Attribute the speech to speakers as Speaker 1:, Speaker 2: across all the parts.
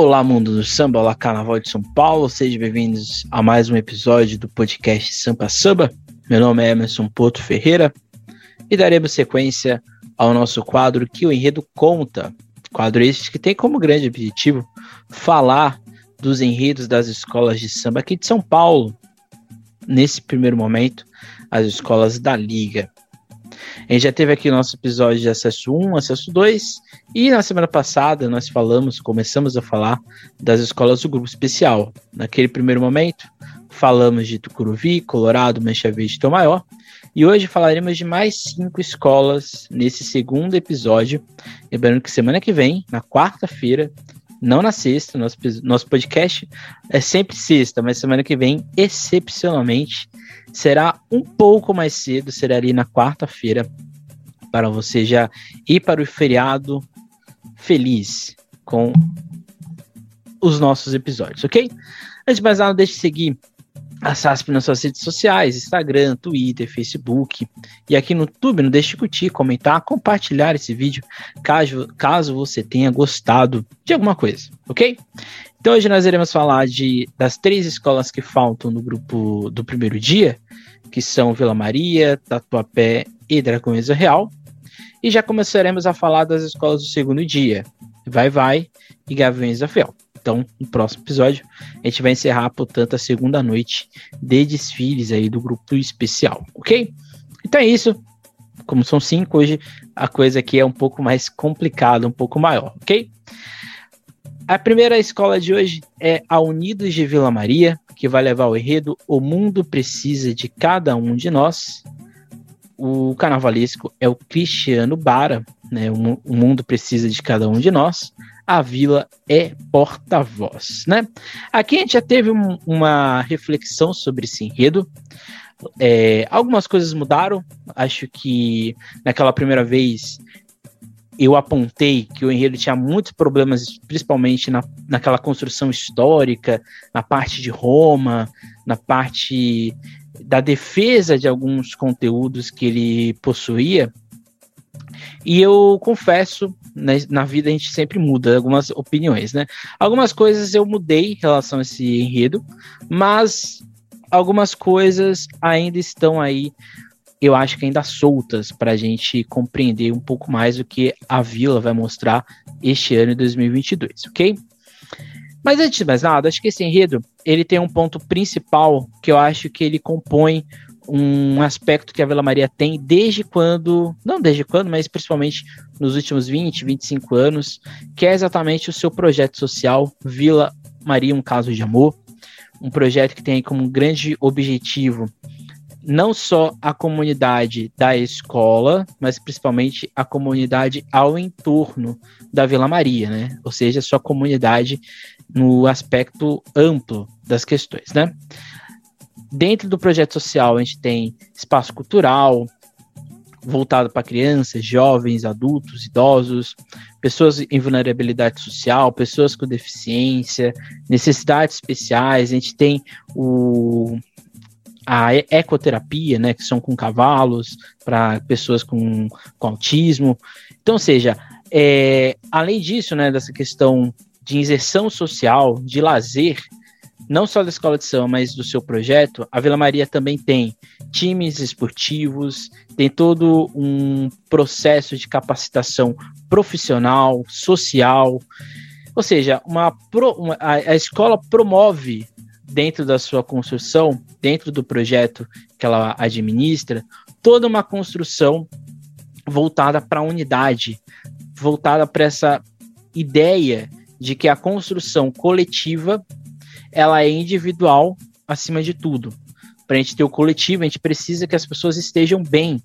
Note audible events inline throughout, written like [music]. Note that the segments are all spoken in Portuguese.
Speaker 1: Olá, mundo do samba, olá, carnaval de São Paulo, sejam bem-vindos a mais um episódio do podcast Sampa Samba. Meu nome é Emerson Porto Ferreira e daremos sequência ao nosso quadro que o enredo conta. Quadro este que tem como grande objetivo falar dos enredos das escolas de samba aqui de São Paulo. Nesse primeiro momento, as escolas da Liga. A gente já teve aqui o nosso episódio de acesso 1, acesso 2, e na semana passada nós falamos, começamos a falar das escolas do grupo especial. Naquele primeiro momento, falamos de Tucuruvi, Colorado, Mancha Verde e Tom Maior, e hoje falaremos de mais cinco escolas nesse segundo episódio. Lembrando que semana que vem, na quarta-feira, não na sexta, nosso, nosso podcast é sempre sexta, mas semana que vem, excepcionalmente, será um pouco mais cedo, será ali na quarta-feira, para você já ir para o feriado feliz com os nossos episódios, ok? Antes de mais nada, deixe de seguir a SASP nas suas redes sociais, Instagram, Twitter, Facebook. E aqui no YouTube, não deixe de curtir, comentar, compartilhar esse vídeo, caso, caso você tenha gostado de alguma coisa, ok? Então hoje nós iremos falar de, das três escolas que faltam no grupo do primeiro dia, que são Vila Maria, Tatuapé e Dragões Real. E já começaremos a falar das escolas do segundo dia, Vai Vai e Gaviões da Fiel. Então, no próximo episódio, a gente vai encerrar, portanto, a segunda noite de desfiles aí do grupo especial, ok? Então é isso. Como são cinco, hoje a coisa aqui é um pouco mais complicada, um pouco maior, ok? A primeira escola de hoje é a Unidos de Vila Maria, que vai levar o enredo O Mundo Precisa de Cada Um de Nós. O carnavalesco é o Cristiano Bara, né? O, o Mundo Precisa de Cada Um de Nós a vila é porta-voz, né? Aqui a gente já teve um, uma reflexão sobre esse enredo. É, algumas coisas mudaram. Acho que naquela primeira vez eu apontei que o enredo tinha muitos problemas, principalmente na, naquela construção histórica, na parte de Roma, na parte da defesa de alguns conteúdos que ele possuía. E eu confesso na, na, vida a gente sempre muda algumas opiniões, né? Algumas coisas eu mudei em relação a esse enredo, mas algumas coisas ainda estão aí, eu acho que ainda soltas para a gente compreender um pouco mais o que a Vila vai mostrar este ano de 2022, ok? Mas antes de mais nada, acho que esse enredo ele tem um ponto principal que eu acho que ele compõe um aspecto que a Vila Maria tem desde quando, não desde quando, mas principalmente nos últimos 20, 25 anos, que é exatamente o seu projeto social Vila Maria um caso de amor, um projeto que tem como grande objetivo não só a comunidade da escola, mas principalmente a comunidade ao entorno da Vila Maria, né? Ou seja, sua comunidade no aspecto amplo das questões, né? Dentro do projeto social, a gente tem espaço cultural, voltado para crianças, jovens, adultos, idosos, pessoas em vulnerabilidade social, pessoas com deficiência, necessidades especiais. A gente tem o, a ecoterapia, né, que são com cavalos, para pessoas com, com autismo. Então, ou seja, é, além disso, né, dessa questão de inserção social, de lazer, não só da escola de samba, mas do seu projeto, a Vila Maria também tem times esportivos, tem todo um processo de capacitação profissional, social. Ou seja, uma, uma a, a escola promove dentro da sua construção, dentro do projeto que ela administra, toda uma construção voltada para a unidade, voltada para essa ideia de que a construção coletiva ela é individual acima de tudo. Para a gente ter o coletivo, a gente precisa que as pessoas estejam bem,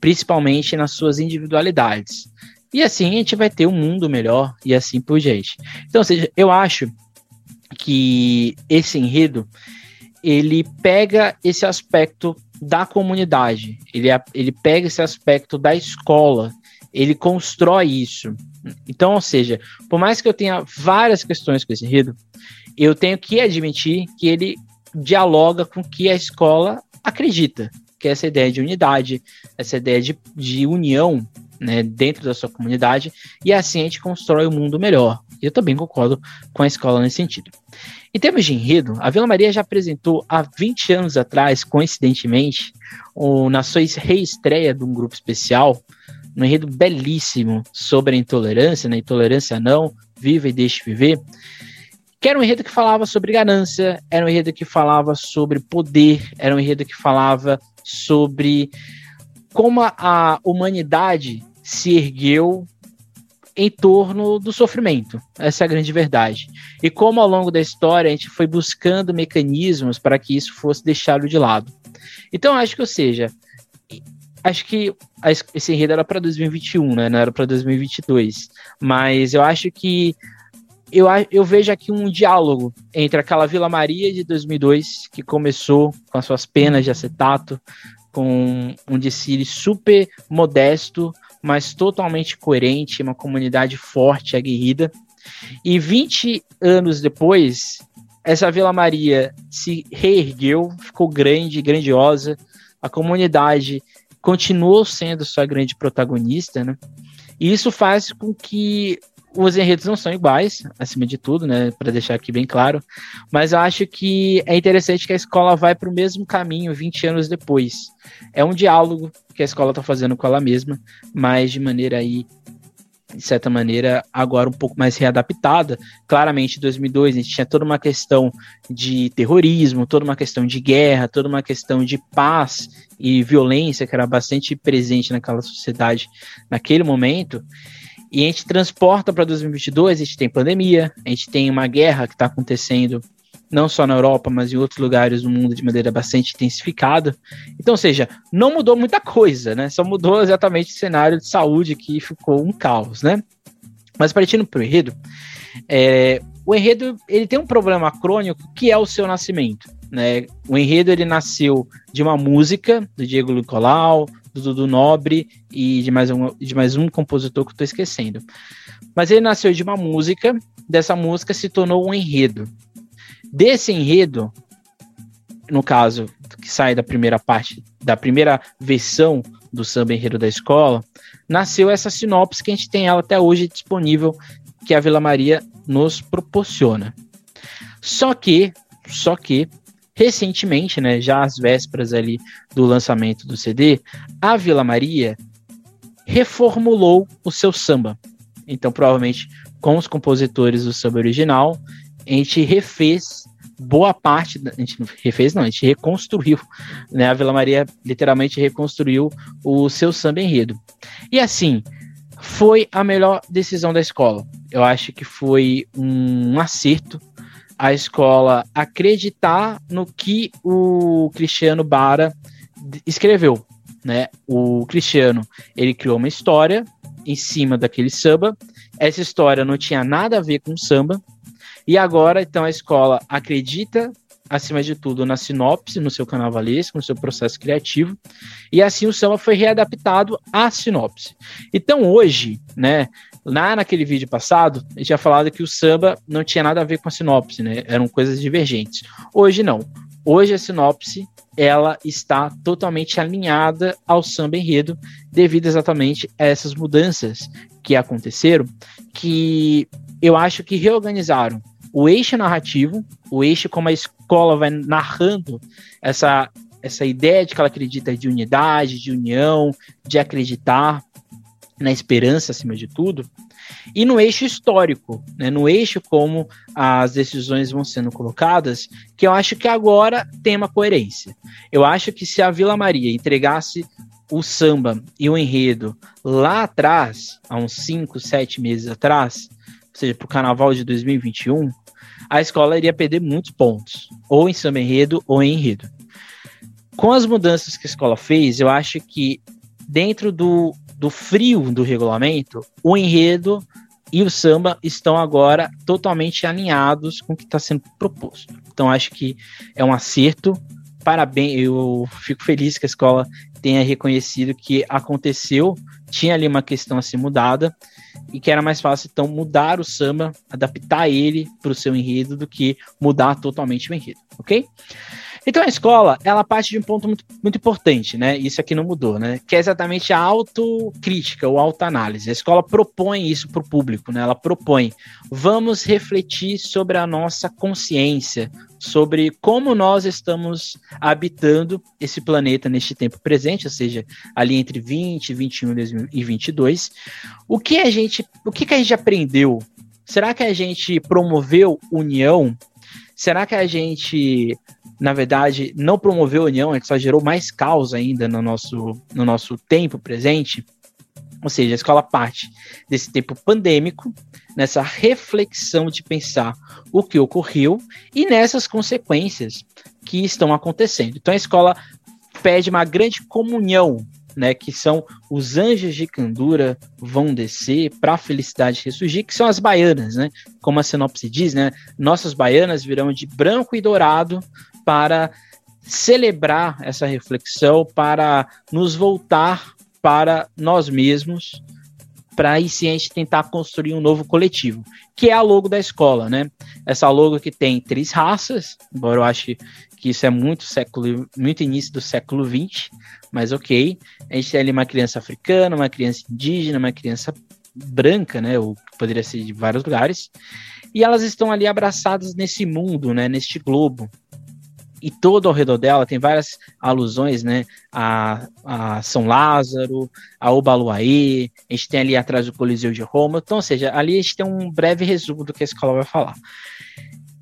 Speaker 1: principalmente nas suas individualidades. E assim a gente vai ter um mundo melhor e assim por diante. Então, seja, eu acho que esse enredo ele pega esse aspecto da comunidade, ele, ele pega esse aspecto da escola, ele constrói isso. Então, ou seja, por mais que eu tenha várias questões com esse enredo, eu tenho que admitir que ele dialoga com o que a escola acredita, que é essa ideia de unidade, essa ideia de, de união né, dentro da sua comunidade, e assim a gente constrói um mundo melhor. Eu também concordo com a escola nesse sentido. Em termos de enredo, a Vila Maria já apresentou há 20 anos atrás, coincidentemente, o, na sua reestreia de um grupo especial, um enredo belíssimo sobre a intolerância, né? Intolerância não, viva e deixe viver. Que era um enredo que falava sobre ganância, era um enredo que falava sobre poder, era um enredo que falava sobre como a humanidade se ergueu em torno do sofrimento. Essa é a grande verdade. E como ao longo da história a gente foi buscando mecanismos para que isso fosse deixado de lado. Então acho que, ou seja, acho que esse enredo era para 2021, né? Não era para 2022. Mas eu acho que eu, eu vejo aqui um diálogo entre aquela Vila Maria de 2002, que começou com as suas penas de acetato, com um desfile super modesto, mas totalmente coerente, uma comunidade forte, aguerrida. E 20 anos depois, essa Vila Maria se reergueu, ficou grande, grandiosa. A comunidade continuou sendo sua grande protagonista, né? E isso faz com que os enredos não são iguais, acima de tudo, né? Para deixar aqui bem claro. Mas eu acho que é interessante que a escola vai para o mesmo caminho 20 anos depois. É um diálogo que a escola está fazendo com ela mesma, mas de maneira aí de certa maneira, agora um pouco mais readaptada. Claramente, em 2002, a gente tinha toda uma questão de terrorismo, toda uma questão de guerra, toda uma questão de paz e violência que era bastante presente naquela sociedade naquele momento. E a gente transporta para 2022, a gente tem pandemia, a gente tem uma guerra que está acontecendo não só na Europa, mas em outros lugares do mundo de maneira bastante intensificada. Então, ou seja, não mudou muita coisa, né? Só mudou exatamente o cenário de saúde que ficou um caos, né? Mas partindo para o enredo, é, o enredo ele tem um problema crônico que é o seu nascimento. Né? O enredo ele nasceu de uma música do Diego Nicolau, do Dudu Nobre e de mais um, de mais um compositor que eu estou esquecendo. Mas ele nasceu de uma música, dessa música se tornou um enredo. Desse enredo, no caso, que sai da primeira parte, da primeira versão do samba enredo da escola, nasceu essa sinopse que a gente tem ela até hoje disponível, que a Vila Maria nos proporciona. Só que, só que, recentemente, né, já às vésperas ali do lançamento do CD, a Vila Maria reformulou o seu samba. Então, provavelmente, com os compositores do samba original, a gente refez boa parte, da, a gente refez não, a gente reconstruiu, né? A Vila Maria literalmente reconstruiu o seu samba enredo. E assim, foi a melhor decisão da escola. Eu acho que foi um acerto a escola acreditar no que o Cristiano Bara escreveu, né? O Cristiano, ele criou uma história em cima daquele samba. Essa história não tinha nada a ver com samba, e agora, então, a escola acredita, acima de tudo, na sinopse, no seu carnavalesco, no seu processo criativo, e assim o samba foi readaptado à sinopse. Então, hoje, né, lá naquele vídeo passado, a gente tinha falado que o samba não tinha nada a ver com a sinopse, né, eram coisas divergentes. Hoje, não. Hoje, a sinopse ela está totalmente alinhada ao samba enredo, devido exatamente a essas mudanças que aconteceram, que eu acho que reorganizaram o eixo narrativo, o eixo como a escola vai narrando essa, essa ideia de que ela acredita de unidade, de união, de acreditar na esperança acima de tudo, e no eixo histórico, né, no eixo como as decisões vão sendo colocadas, que eu acho que agora tem uma coerência. Eu acho que se a Vila Maria entregasse o samba e o enredo lá atrás, há uns 5, 7 meses atrás, ou seja, para o carnaval de 2021, a escola iria perder muitos pontos, ou em samba enredo ou em enredo. Com as mudanças que a escola fez, eu acho que dentro do, do frio do regulamento, o enredo e o samba estão agora totalmente alinhados com o que está sendo proposto. Então acho que é um acerto. Parabéns, eu fico feliz que a escola tenha reconhecido que aconteceu, tinha ali uma questão a ser mudada e que era mais fácil então mudar o samba, adaptar ele para o seu enredo do que mudar totalmente o enredo, ok? Então a escola, ela parte de um ponto muito, muito importante, né? Isso aqui não mudou, né? Que é exatamente a autocrítica ou autoanálise. A escola propõe isso para o público, né? Ela propõe, vamos refletir sobre a nossa consciência, sobre como nós estamos habitando esse planeta neste tempo presente, ou seja, ali entre 20, 21 e 22. O que a gente, o que, que a gente aprendeu? Será que a gente promoveu união? Será que a gente na verdade, não promoveu a união, a gente só gerou mais caos ainda no nosso, no nosso tempo presente. Ou seja, a escola parte desse tempo pandêmico, nessa reflexão de pensar o que ocorreu e nessas consequências que estão acontecendo. Então a escola pede uma grande comunhão, né, que são os anjos de candura vão descer para a felicidade ressurgir, que são as baianas, né? Como a sinopse diz, né? Nossas baianas virão de branco e dourado para celebrar essa reflexão, para nos voltar para nós mesmos, para aí sim a gente tentar construir um novo coletivo, que é a logo da escola, né? Essa logo que tem três raças, embora eu ache que isso é muito século, muito início do século XX, mas ok. A gente tem ali uma criança africana, uma criança indígena, uma criança branca, né? Ou poderia ser de vários lugares. E elas estão ali abraçadas nesse mundo, né? Neste globo e todo ao redor dela tem várias alusões, né, a, a São Lázaro, a Obaluaê, a gente tem ali atrás o Coliseu de Roma, então, ou seja, ali a gente tem um breve resumo do que a escola vai falar.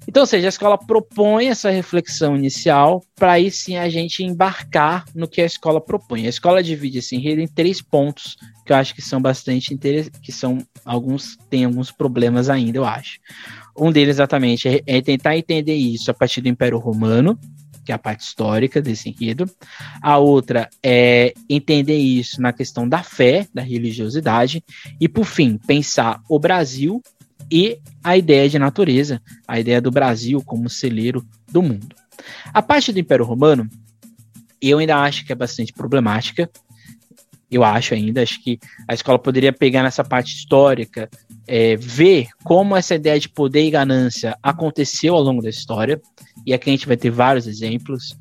Speaker 1: Então, ou seja, a escola propõe essa reflexão inicial para aí sim a gente embarcar no que a escola propõe. A escola divide esse enredo em três pontos que eu acho que são bastante interessantes, que são alguns, tem alguns problemas ainda, eu acho. Um deles, exatamente, é, é tentar entender isso a partir do Império Romano, que é a parte histórica desse enredo. A outra é entender isso na questão da fé, da religiosidade. E, por fim, pensar o Brasil e a ideia de natureza, a ideia do Brasil como celeiro do mundo. A parte do Império Romano, eu ainda acho que é bastante problemática. Eu acho ainda, acho que a escola poderia pegar nessa parte histórica é, ver como essa ideia de poder e ganância aconteceu ao longo da história, e aqui a gente vai ter vários exemplos: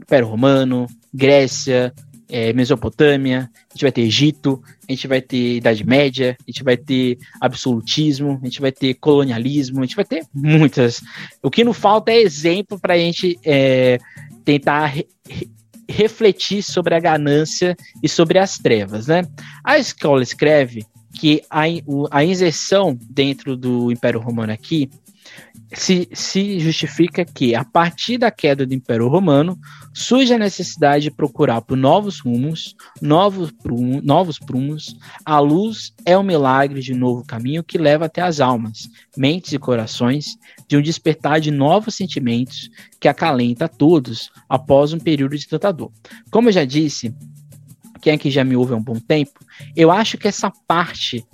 Speaker 1: Império Romano, Grécia, é, Mesopotâmia, a gente vai ter Egito, a gente vai ter Idade Média, a gente vai ter absolutismo, a gente vai ter colonialismo, a gente vai ter muitas. O que não falta é exemplo para a gente é, tentar re refletir sobre a ganância e sobre as trevas, né? A escola escreve que a, a inserção dentro do Império Romano aqui se, se justifica que, a partir da queda do Império Romano, surge a necessidade de procurar por novos rumos, novos, prum, novos prumos. A luz é o milagre de um novo caminho que leva até as almas, mentes e corações, de um despertar de novos sentimentos que acalenta a todos após um período de tanta dor. Como eu já disse, quem aqui já me ouve há um bom tempo, eu acho que essa parte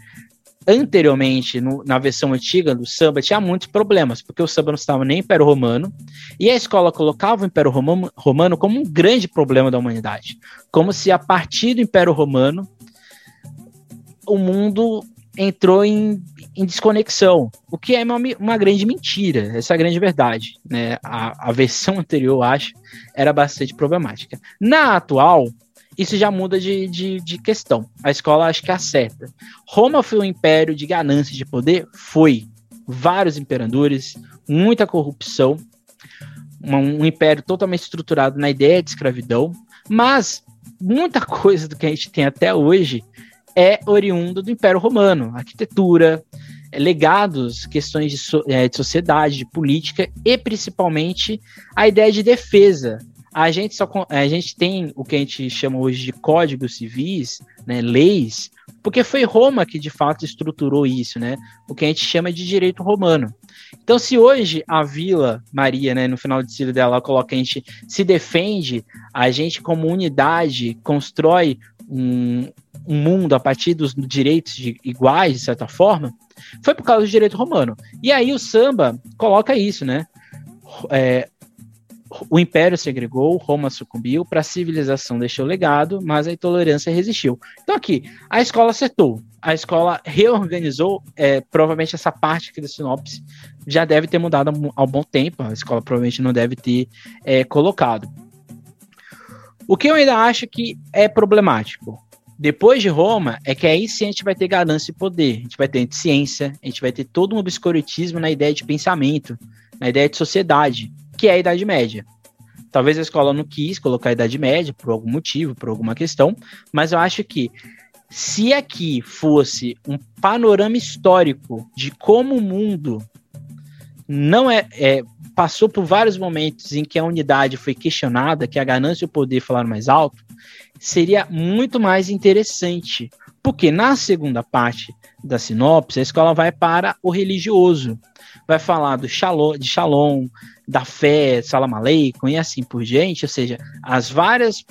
Speaker 1: anteriormente, no, na versão antiga do samba, tinha muitos problemas, porque o samba não estava nem Império Romano, e a escola colocava o Império Romano, Romano como um grande problema da humanidade. Como se a partir do Império Romano o mundo entrou em, em desconexão, o que é uma, uma, grande mentira, essa é a grande verdade. Né? A, a versão [laughs] anterior, acho, era bastante problemática. Na atual, isso já muda de, de, de, questão. A escola acho que acerta. Roma foi um império de ganância de poder? Foi. Vários imperadores, muita corrupção, um, um império totalmente estruturado na ideia de escravidão, mas muita [laughs] coisa do que a gente tem até hoje é oriundo do Império Romano. Arquitetura, legados, questões de, so, é, de sociedade, de política e principalmente a ideia de defesa a gente só a gente tem o que a gente chama hoje de códigos civis, né, leis, porque foi Roma que de fato estruturou isso, né? O que a gente chama de direito romano. Então, se hoje a Vila Maria, né, no final de ciclo dela, coloca a gente se defende, a gente como unidade constrói um, um mundo a partir dos direitos de, iguais, de certa forma, foi por causa do direito romano. E aí o samba coloca isso, né? É, o império segregou, Roma sucumbiu, para a civilização deixou legado, mas a intolerância resistiu. Então aqui, a escola acertou. a escola reorganizou, é, provavelmente essa parte aqui da sinopse já deve ter mudado há um bom tempo, a escola provavelmente não deve ter é, colocado. O que eu ainda acho que é problemático, depois de Roma, é que aí sim a gente vai ter ganância e poder, a gente vai ter ciência, a gente vai ter todo um obscurantismo na ideia de pensamento, na ideia de sociedade, que é a Idade Média. Talvez a escola não quis colocar a Idade Média por algum motivo, por alguma questão, mas eu acho que se aqui fosse um panorama histórico de como o mundo não é, é, passou por vários momentos em que a unidade foi questionada, que a ganância e o poder falaram mais alto, seria muito mais interessante, porque na segunda parte da sinopse a escola vai para o religioso, vai falar do shalom, de shalom, da fé, salam aleikum e assim por diante, ou seja, as várias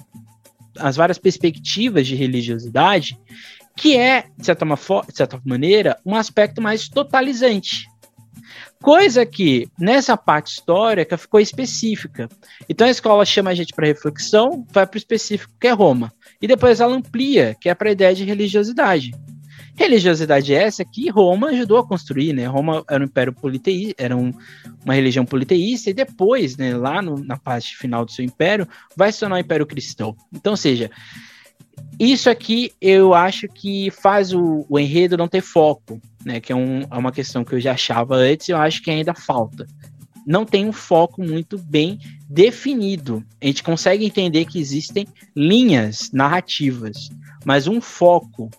Speaker 1: as várias perspectivas de religiosidade, que é, de certa, de certa maneira, um aspecto mais totalizante. Coisa que nessa parte histórica ficou específica. Então a escola chama a gente para reflexão, vai para o específico que é Roma. E depois ela amplia, que é para a ideia de religiosidade. Religiosidade essa que Roma ajudou a construir, né? Roma era um império politeísta, era um, uma religião politeísta, e depois, né, lá no, na parte final do seu império, vai se tornar um império cristão. Então, seja, isso aqui eu acho que faz o, o enredo não ter foco, né? Que é, um, é uma questão que eu já achava antes, e eu acho que ainda falta. Não tem um foco muito bem definido. A gente consegue entender que existem linhas narrativas, mas um foco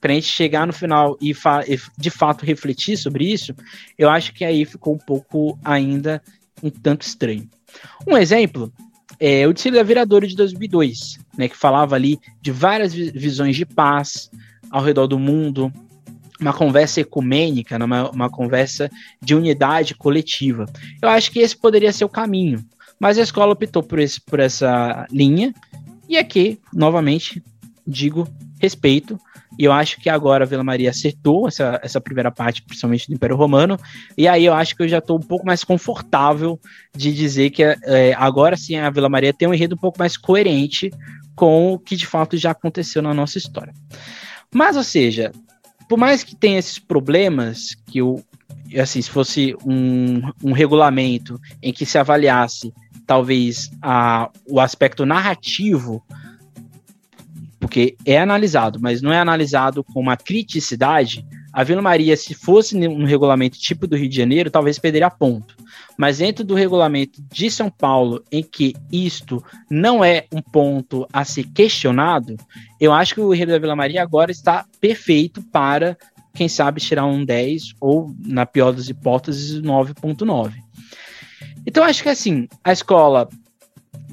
Speaker 1: para a gente chegar no final e, de fato refletir sobre isso, eu acho que aí ficou um pouco ainda um tanto estranho. Um exemplo é o Dicílio da Viradouro de 2002, né, que falava ali de várias visões de paz ao redor do mundo, uma conversa ecumênica, né, uma, uma conversa de unidade coletiva. Eu acho que esse poderia ser o caminho, mas a escola optou por, esse, por essa linha, e aqui, novamente, digo respeito e eu acho que agora a Vila Maria acertou essa, essa primeira parte, principalmente do Império Romano. E aí eu acho que eu já estou um pouco mais confortável de dizer que é, agora sim a Vila Maria tem um enredo um pouco mais coerente com o que de fato já aconteceu na nossa história. Mas, ou seja, por mais que tenha esses problemas, que o, assim, se fosse um, um regulamento em que se avaliasse talvez a, o aspecto narrativo porque é analisado, mas não é analisado com uma criticidade, a Vila Maria, se fosse um regulamento tipo do Rio de Janeiro, talvez perderia ponto. Mas dentro do regulamento de São Paulo, em que isto não é um ponto a ser questionado, eu acho que o Rio da Vila Maria agora está perfeito para, quem sabe, tirar um 10 ou, na pior das hipóteses, 9.9. Então, acho que assim, a escola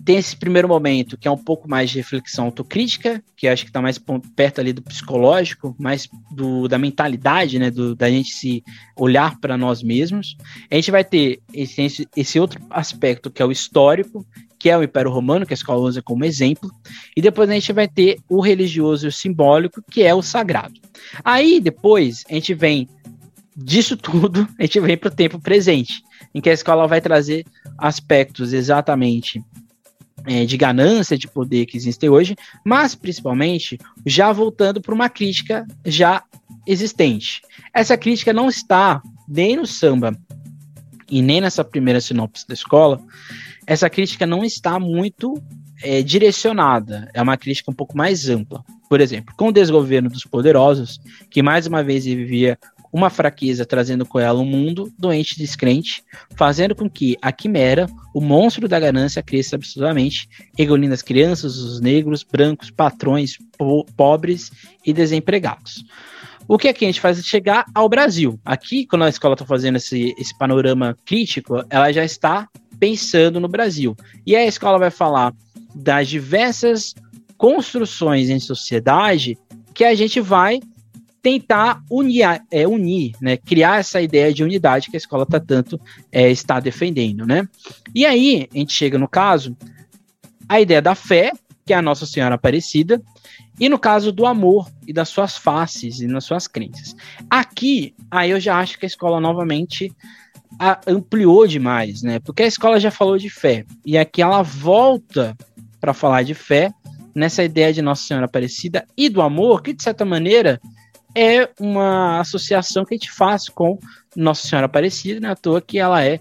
Speaker 1: tem esse primeiro momento que é um pouco mais de reflexão autocrítica, que acho que está mais perto ali do psicológico, mais do, da mentalidade, né, do, da gente se olhar para nós mesmos. A gente vai ter esse, esse outro aspecto que é o histórico, que é o Império Romano, que a escola usa como exemplo, e depois a gente vai ter o religioso e o simbólico, que é o sagrado. Aí depois a gente vem disso [laughs] tudo, a gente vem para o tempo presente, em que a escola vai trazer aspectos exatamente é, de ganância de poder que existem hoje, mas principalmente já voltando para uma crítica já existente. Essa crítica não está nem no samba e nem nessa primeira sinopse da escola. Essa crítica não está muito é, direcionada, é uma crítica um pouco mais ampla. Por exemplo, com o desgoverno dos poderosos, que mais uma vez vivia uma fraqueza trazendo com ela um mundo doente e descrente, fazendo com que a quimera, o monstro da ganância, cresça absurdamente, engolindo as crianças, os negros, brancos, patrões, po pobres e desempregados. O que aqui a gente faz é chegar ao Brasil. Aqui, quando a escola está fazendo esse, esse panorama crítico, ela já está pensando no Brasil. E a escola vai falar das diversas construções em sociedade que a gente vai tentar unir, é, unir, né, criar essa ideia de unidade que a escola tá tanto é, está defendendo, né? E aí a gente chega no caso a ideia da fé, que é a Nossa Senhora Aparecida, e no caso do amor e das suas faces e nas suas crenças. Aqui, aí eu já acho que a escola novamente a, ampliou demais, né? Porque a escola já falou de fé e aqui ela volta para falar de fé nessa ideia de Nossa Senhora Aparecida e do amor, que de certa maneira é uma associação que a gente faz com Nossa Senhora Aparecida, né? À toa que ela é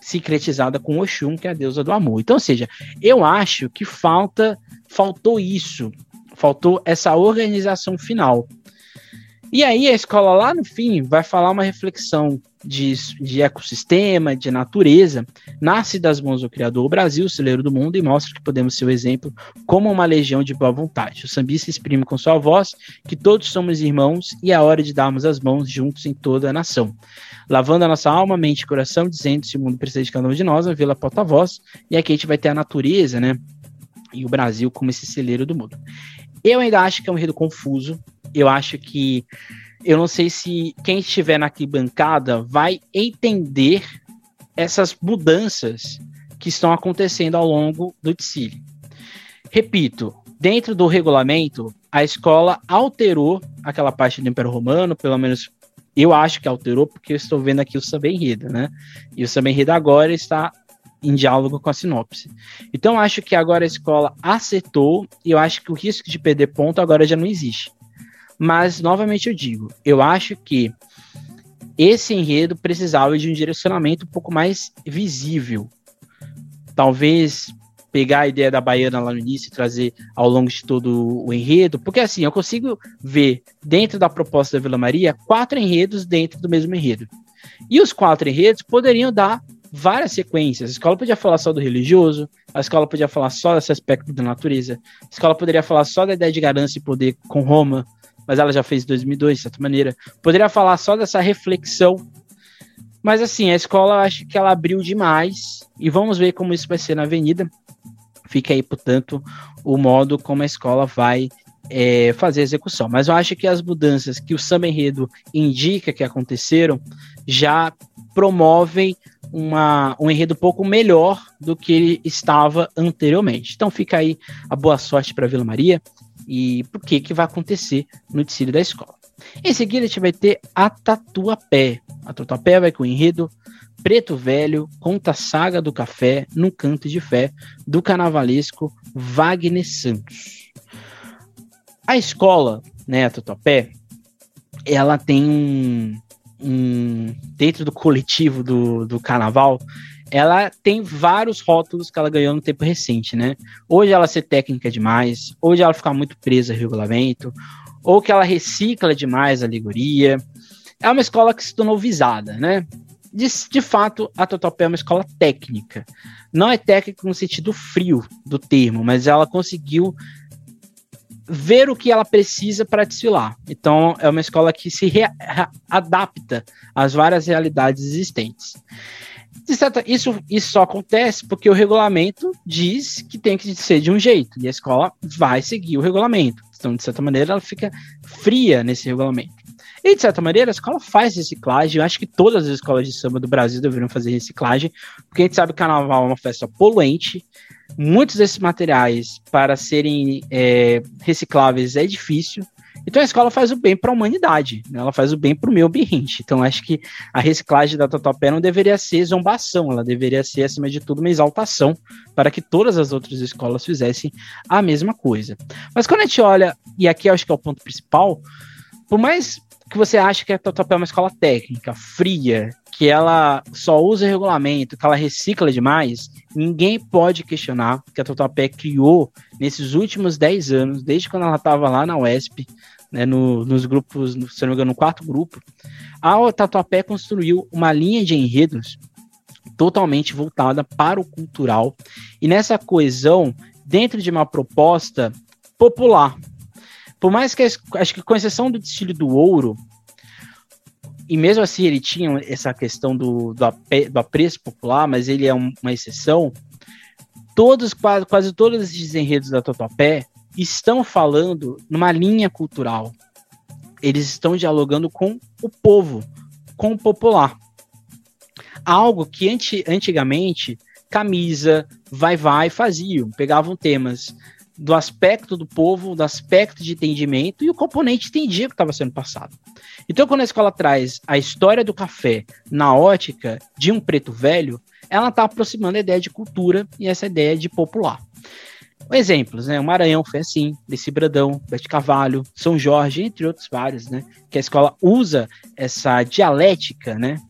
Speaker 1: sincretizada com Oxum, que é a deusa do amor. Então, ou seja, eu acho que falta faltou isso, faltou essa organização final. E aí a escola lá no fim vai falar uma reflexão de, de ecossistema, de natureza, nasce das mãos do Criador o Brasil, o celeiro do mundo, e mostra que podemos ser o exemplo como uma legião de boa vontade. O sambista exprime com sua voz que todos somos irmãos e é hora de darmos as mãos juntos em toda a nação. Lavando a nossa alma, mente e coração, dizendo se o mundo precisa de cada um de nós, a vila porta-voz, e aqui a gente vai ter a natureza, né? E o Brasil como esse celeiro do mundo. Eu ainda acho que é um enredo confuso, eu acho que eu não sei se quem estiver na arquibancada vai entender essas mudanças que estão acontecendo ao longo do TSIL. Repito, dentro do regulamento, a escola alterou aquela parte do Império Romano, pelo menos eu acho que alterou, porque eu estou vendo aqui o samba enredo, né? E o samba enredo agora está em diálogo com a sinopse. Então, acho que agora a escola acertou e eu acho que o risco de perder ponto agora já não existe. Mas, novamente, eu digo, eu acho que esse enredo precisava de um direcionamento um pouco mais visível. Talvez pegar a ideia da baiana lá no início e trazer ao longo de todo o enredo, porque assim, eu consigo ver dentro da proposta da Vila Maria quatro enredos dentro do mesmo enredo. E os quatro enredos poderiam dar várias sequências. A escola podia falar só do religioso, a escola podia falar só desse aspecto da natureza, a escola poderia falar só da ideia de ganância e poder com Roma, mas ela já fez em 2002, de certa maneira. Poderia falar só dessa reflexão. Mas assim, a escola acho que ela abriu demais e vamos ver como isso vai ser na avenida. Fica aí, portanto, o modo como a escola vai é, fazer a execução. Mas eu acho que as mudanças que o samba enredo indica que aconteceram já promovem uma, um enredo um pouco melhor do que ele estava anteriormente. Então fica aí a boa sorte para Vila Maria e por que que vai acontecer no desfile da escola. Em seguida, a gente vai ter a Tatuapé. A Tatuapé vai com o enredo Preto Velho conta a saga do café no canto de fé do carnavalesco Wagner Santos. A escola, né, a Tatuapé, ela tem um, um dentro do coletivo do, do carnaval, ela tem vários rótulos que ela ganhou no tempo recente, né? Hoje ela ser técnica demais, hoje ela ficar muito presa ao regulamento, ou que ela recicla demais a alegoria. É uma escola que se tornou visada, né? De, de fato, a Totopé é uma escola técnica. Não é técnica no sentido frio do termo, mas ela conseguiu ver o que ela precisa para desfilar. Então, é uma escola que se adapta às várias realidades existentes certa, isso, isso só acontece porque o regulamento diz que tem que ser de um jeito, e a escola vai seguir o regulamento. Então, de certa maneira, ela fica fria nesse regulamento. E, de certa maneira, a escola faz reciclagem. Eu acho que todas as escolas de samba do Brasil deveriam fazer reciclagem, porque a gente sabe que o carnaval é uma festa poluente. Muitos desses materiais, para serem é, recicláveis, é difícil. Então a escola faz o bem para a humanidade, né? ela faz o bem para o meio ambiente. Então acho que a reciclagem da Tatuapé não deveria ser zombação, ela deveria ser, acima de tudo, uma exaltação para que todas as outras escolas fizessem a mesma coisa. Mas quando a gente olha, e aqui acho que é o ponto principal, por mais que você ache que a Tatuapé é uma escola técnica, fria, que ela só usa regulamento, que ela recicla demais, ninguém pode questionar que a Tatuapé criou nesses últimos 10 anos, desde quando ela estava lá na UESP, né, no, nos grupos, no, se não me engano, no quarto grupo, a Tatuapé construiu uma linha de enredos totalmente voltada para o cultural e nessa coesão dentro de uma proposta popular. Por mais que, acho que com exceção do estilo do ouro, e mesmo assim ele tinha essa questão do, do, do apreço popular, mas ele é um, uma exceção, todos, quase, quase todos esses enredos da Tatuapé estão falando numa linha cultural. Eles estão dialogando com o povo, com o popular. Algo que anti, antigamente camisa, vai vai faziam, pegavam temas do aspecto do povo, do aspecto de entendimento e o componente entendia o que estava sendo passado. Então, quando a escola traz a história do café na ótica de um preto velho, ela está aproximando a ideia de cultura e essa ideia de popular. Exemplos, né? O Maranhão foi assim, Desse Bradão, Bete Cavalho, São Jorge, entre outros vários, né? Que a escola usa essa dialética, né?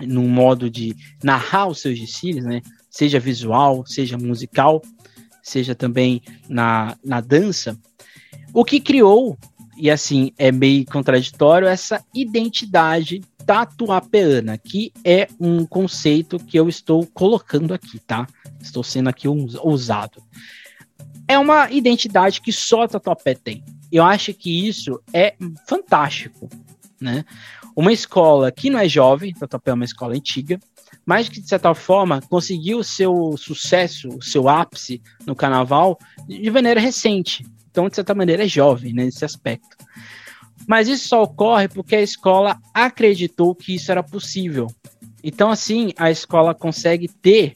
Speaker 1: No modo de narrar os seus desfiles, né? Seja visual, seja musical, seja também na, na dança. O que criou, e assim, é meio contraditório, essa identidade tatuapeana, que é um conceito que eu estou colocando aqui, tá? Estou sendo aqui ousado é uma identidade que só Tatuapé tem. Eu acho que isso é fantástico, né? Uma escola que não é jovem, Tatuapé é uma escola antiga, mas que de certa forma conseguiu o seu sucesso, o seu ápice no carnaval de maneira recente. Então, de certa maneira, é jovem né, nesse aspecto. Mas isso só ocorre porque a escola acreditou que isso era possível. Então, assim, a escola consegue ter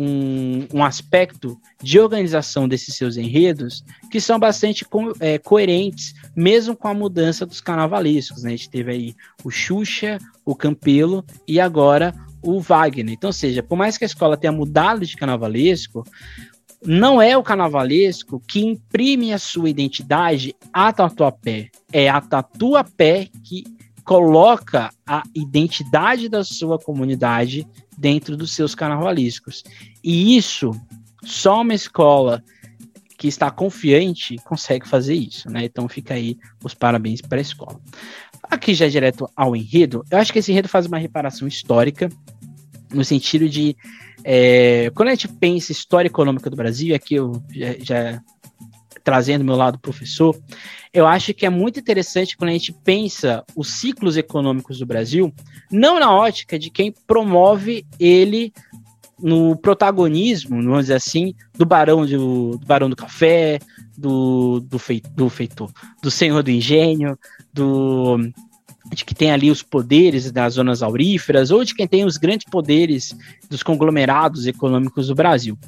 Speaker 1: um, um aspecto de organização desses seus enredos que são bastante co é, coerentes, mesmo com a mudança dos carnavalescos. Né? A gente teve aí o Xuxa, o Campelo e agora o Wagner. Então, seja, por mais que a escola tenha mudado de carnavalesco, não é o carnavalesco que imprime a sua identidade a tatuapé. É a tatuapé que coloca a identidade da sua comunidade dentro dos seus carnavalescos. E isso, só uma escola que está confiante consegue fazer isso, né? Então fica aí os parabéns para a escola. Aqui já direto ao enredo, eu acho que esse enredo faz uma reparação histórica, no sentido de é, quando a gente pensa história econômica do Brasil, aqui eu já, já trazendo meu lado professor, eu acho que é muito interessante quando a gente pensa os ciclos econômicos do Brasil, não na ótica de quem promove ele no protagonismo, vamos dizer assim, do barão do, do barão do café, do, do, fei, do feitor, do senhor do engenho, do de que tem ali os poderes das zonas auríferas, ou de quem tem os grandes poderes dos conglomerados econômicos do Brasil.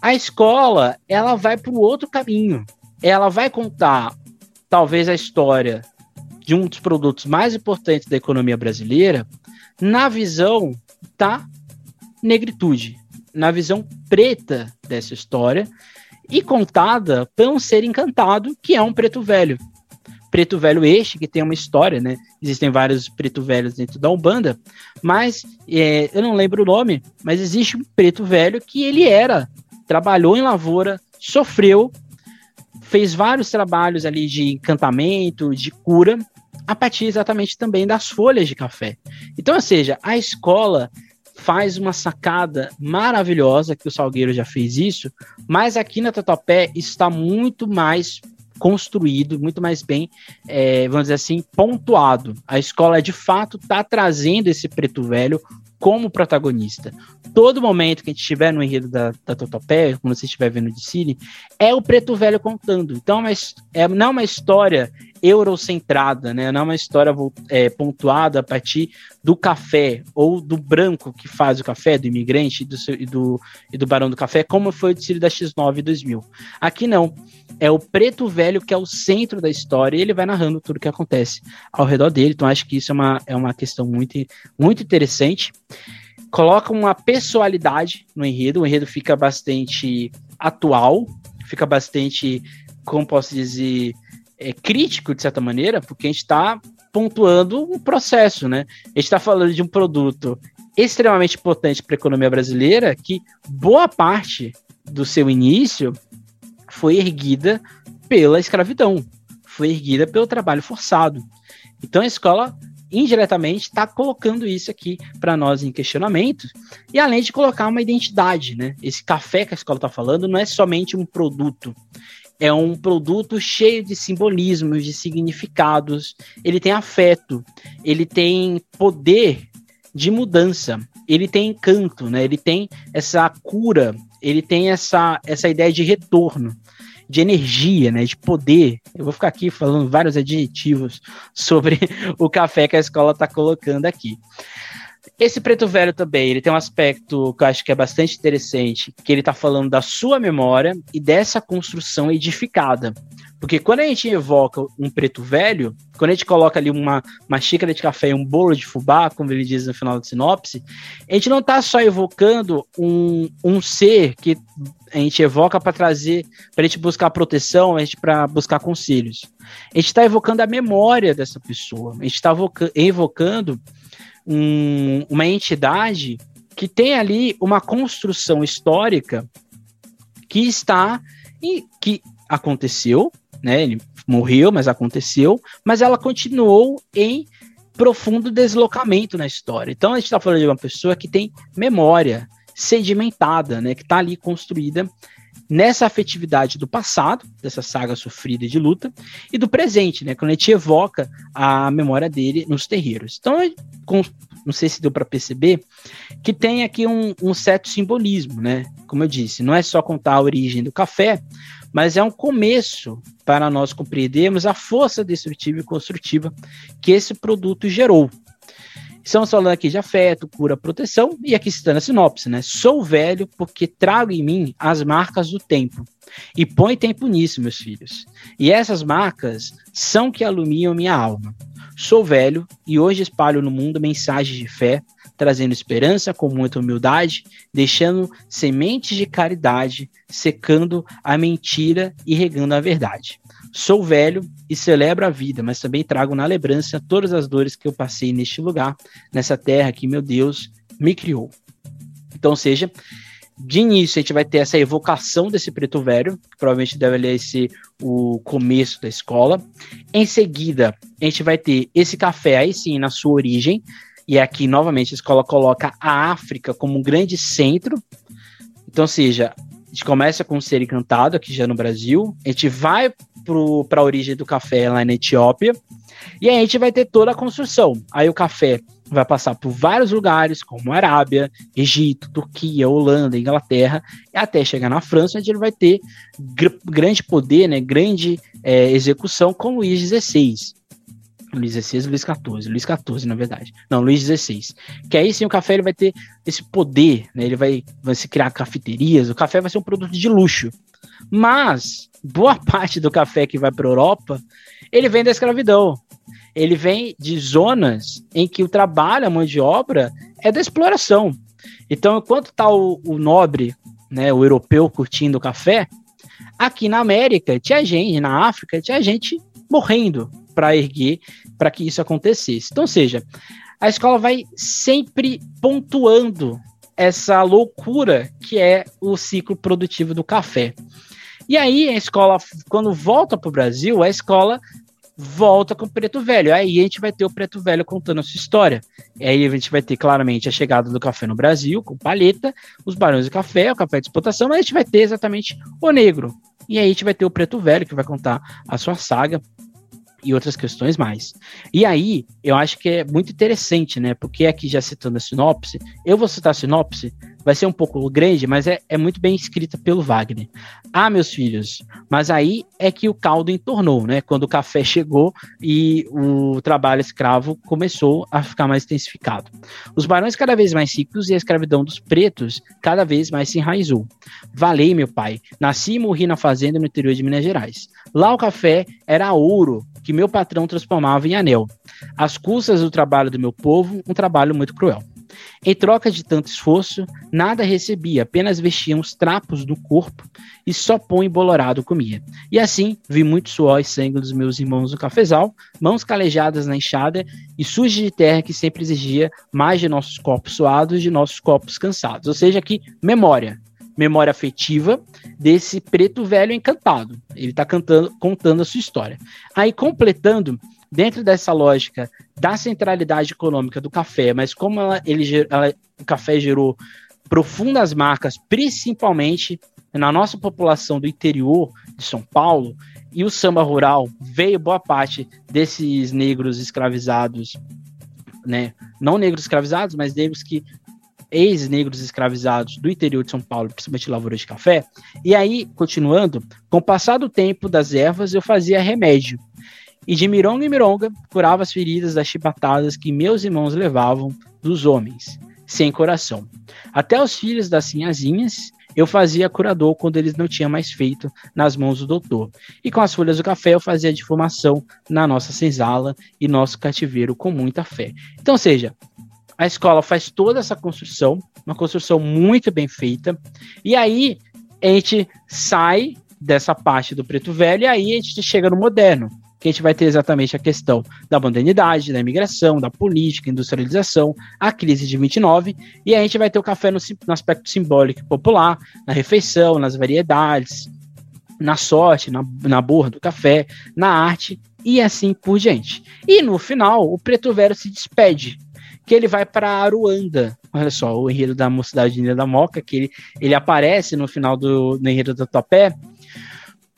Speaker 1: A escola, ela vai para o outro caminho. Ela vai contar, talvez, a história de um dos produtos mais importantes da economia brasileira na visão da negritude, na visão preta dessa história e contada por um ser encantado que é um preto velho. Preto velho este, que tem uma história, né? Existem vários preto velhos dentro da Umbanda, mas é, eu não lembro o nome, mas existe um preto velho que ele era trabalhou em lavoura, sofreu, fez vários trabalhos ali de encantamento, de cura, a partir exatamente também das folhas de café. Então, ou seja, a escola faz uma sacada maravilhosa, que o Salgueiro já fez isso, mas aqui na Tatuapé está muito mais construído, muito mais bem, é, vamos dizer assim, pontuado. A escola de fato está trazendo esse preto velho como protagonista. Todo momento que a gente estiver no enredo da, da Totopé, quando você estiver vendo de Cine, é o preto velho contando. Então, mas é, não é uma história eurocentrada, né? Não é uma história é, pontuada a partir do café ou do branco que faz o café, do imigrante e do, e do, e do barão do café, como foi o desfile da X9 2000. Aqui não. É o preto velho que é o centro da história e ele vai narrando tudo o que acontece ao redor dele. Então, acho que isso é uma, é uma questão muito, muito interessante. Coloca uma pessoalidade no enredo, o enredo fica bastante atual, fica bastante, como posso dizer, é, crítico, de certa maneira, porque a gente está pontuando um processo, né? A gente está falando de um produto extremamente importante para a economia brasileira, que boa parte do seu início foi erguida pela escravidão, foi erguida pelo trabalho forçado. Então a escola indiretamente está colocando isso aqui para nós em questionamento, e além de colocar uma identidade, né? Esse café que a escola está falando não é somente um produto, é um produto cheio de simbolismos, de significados. Ele tem afeto, ele tem poder de mudança, ele tem encanto, né? Ele tem essa cura, ele tem essa, essa ideia de retorno, de energia, né? De poder. Eu vou ficar aqui falando vários adjetivos [laughs] sobre o café que a escola está colocando aqui. Esse preto velho também, ele tem um aspecto que eu acho que é bastante interessante, que ele está falando da sua memória e dessa construção edificada. Porque quando a gente evoca um preto velho, quando a gente coloca ali uma, uma xícara de café e um bolo de fubá, como ele diz no final da sinopse, a gente não está só evocando um, um ser que a gente evoca para trazer, para a gente buscar proteção, a gente para buscar conselhos. A gente está evocando a memória dessa pessoa, a gente está evocando um, uma entidade que tem ali uma construção histórica que está e que aconteceu, né? Ele morreu, mas aconteceu, mas ela continuou em profundo deslocamento na história. Então a gente está falando de uma pessoa que tem memória sedimentada, né? Que está ali construída nessa afetividade do passado, dessa saga sofrida de luta, e do presente, né? Quando a gente evoca a memória dele nos terreiros. Então, não sei se deu para perceber, que tem aqui um, um, certo simbolismo, né? Como eu disse, não é só contar a origem do café, mas é um começo para nós compreendermos a força destrutiva e construtiva que esse produto gerou. Estamos falando aqui de afeto, cura, proteção, e aqui está na sinopse, né? Sou velho porque trago em mim as marcas do tempo. E põe tempo nisso, meus filhos. E essas marcas são que alumiam minha alma. Sou velho e hoje espalho no mundo mensagens de fé, trazendo esperança com muita humildade, deixando sementes de caridade, secando a mentira e regando a verdade. Sou velho e celebro a vida, mas também trago na lembrança todas as dores que eu passei neste lugar, nessa terra que meu Deus me criou. Então, seja, de início a gente vai ter essa evocação desse preto velho, que provavelmente deve ser o começo da escola. Em seguida, a gente vai ter esse café aí sim na sua origem, e aqui novamente a escola coloca a África como um grande centro. Então, seja, a gente começa com o ser encantado aqui já no Brasil, a gente vai para a origem do café lá na Etiópia. E aí a gente vai ter toda a construção. Aí o café vai passar por vários lugares, como Arábia, Egito, Turquia, Holanda, Inglaterra, até chegar na França, onde ele vai ter gr grande poder, né, grande é, execução com Luís XVI. Luís XVI Luís XIV, Luís XIV, na verdade. Não, Luís XVI. Que aí sim o café ele vai ter esse poder, né? Ele vai, vai se criar cafeterias, o café vai ser um produto de luxo. Mas boa [laughs] parte do café que vai para a Europa, ele vem da escravidão. Ele vem de zonas em que o trabalho, a mão de obra, é da exploração. Então, enquanto está o, o nobre, né, o europeu curtindo o café, aqui na América tinha gente, na África tinha gente morrendo para erguer, para que isso acontecesse. Então, seja, a escola vai sempre pontuando essa loucura que é o ciclo produtivo do café. E aí a escola, quando volta para o Brasil, a escola volta com o Preto Velho. Aí a gente vai ter o Preto Velho contando a sua história. E aí a gente vai ter claramente a chegada do café no Brasil, com paleta, os barões de café, o café de exportação, mas a gente vai ter exatamente o negro. E aí a gente vai ter o Preto Velho, que vai contar a sua saga e outras questões mais. E aí, eu acho que é muito interessante, né? Porque aqui já citando a sinopse, eu vou citar a sinopse, vai ser um pouco grande, mas é, é muito bem escrita pelo Wagner. Ah, meus filhos, mas aí é que o caldo entornou, né? Quando o café chegou e o trabalho escravo começou a ficar mais intensificado. Os barões cada vez mais ricos e a escravidão dos pretos cada vez mais se enraizou. Valei, meu pai, nasci e morri na fazenda no interior de Minas Gerais. Lá o café era ouro que meu patrão transformava em anel. Às custas do trabalho do meu povo, um trabalho muito cruel. Em troca de tanto esforço, nada recebia, apenas vestia os trapos do corpo e só pão embolorado comia. E assim, vi muito suor e sangue dos meus irmãos no cafezal, mãos calejadas na enxada e sujas de terra que sempre exigia mais de nossos corpos suados, de nossos corpos cansados. Ou seja, aqui, memória memória afetiva desse preto velho encantado. Ele está contando a sua história. Aí, completando, dentro dessa lógica da centralidade econômica do café, mas como ela, ele, ela, o café gerou profundas marcas, principalmente na nossa população do interior de São Paulo, e o samba rural veio boa parte desses negros escravizados, né? Não negros escravizados, mas negros que ex-negros escravizados do interior de São Paulo, principalmente lavouras de café. E aí, continuando, com o passar do tempo das ervas, eu fazia remédio. E de mironga em mironga, curava as feridas das chibatadas que meus irmãos levavam dos homens, sem coração. Até os filhos das sinhazinhas, eu fazia curador quando eles não tinham mais feito nas mãos do doutor. E com as folhas do café eu fazia defumação na nossa senzala e nosso cativeiro com muita fé. Então, seja, a escola faz toda essa construção, uma construção muito bem feita, e aí a gente sai dessa parte do preto velho e aí a gente chega no moderno, que a gente vai ter exatamente a questão da modernidade, da imigração, da política, industrialização, a crise de 29, e a gente vai ter o café no, no aspecto simbólico e popular, na refeição, nas variedades, na sorte, na, na borra do café, na arte e assim por diante. E no final, o Preto Velho se despede, que ele vai para Aruanda. Olha só, o enredo da Mocidade da Moca, que ele, ele aparece no final do no enredo do Topé,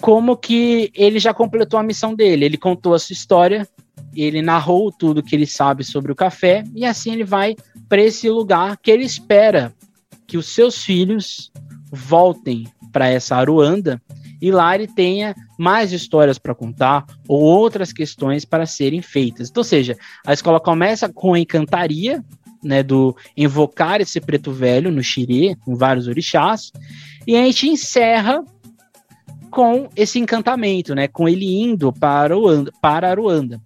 Speaker 1: como que ele já completou a missão dele. Ele contou a sua história, ele narrou tudo que ele sabe sobre o café, e assim ele vai para esse lugar que ele espera que os seus filhos voltem para essa Aruanda e lá ele tenha mais histórias para contar ou outras questões para serem feitas. Então, ou seja, a escola começa com a encantaria, né, do invocar esse preto velho no xirê, com vários orixás, e a gente encerra com esse encantamento, né, com ele indo para, Aruanda, para Aruanda.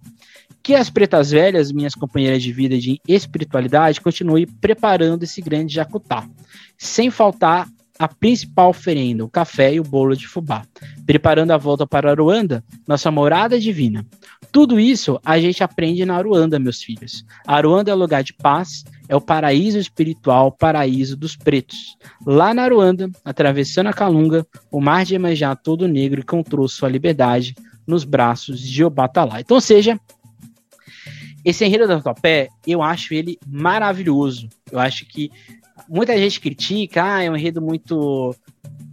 Speaker 1: Que as pretas velhas, minhas companheiras de vida de espiritualidade, continuem preparando esse grande jacutá, sem faltar a principal oferenda, o café e o bolo de fubá, preparando a volta para Aruanda, nossa morada divina. Tudo isso a gente aprende na Aruanda, meus filhos. A Aruanda é o lugar de paz, é o paraíso espiritual, o paraíso dos pretos. Lá na Aruanda, atravessando a Calunga, o mar de Iemanjá todo negro encontrou sua liberdade nos braços de Obatalá. Então, seja, esse enredo da Topé, eu acho ele maravilhoso. Eu acho que muita gente critica, ah, é um enredo muito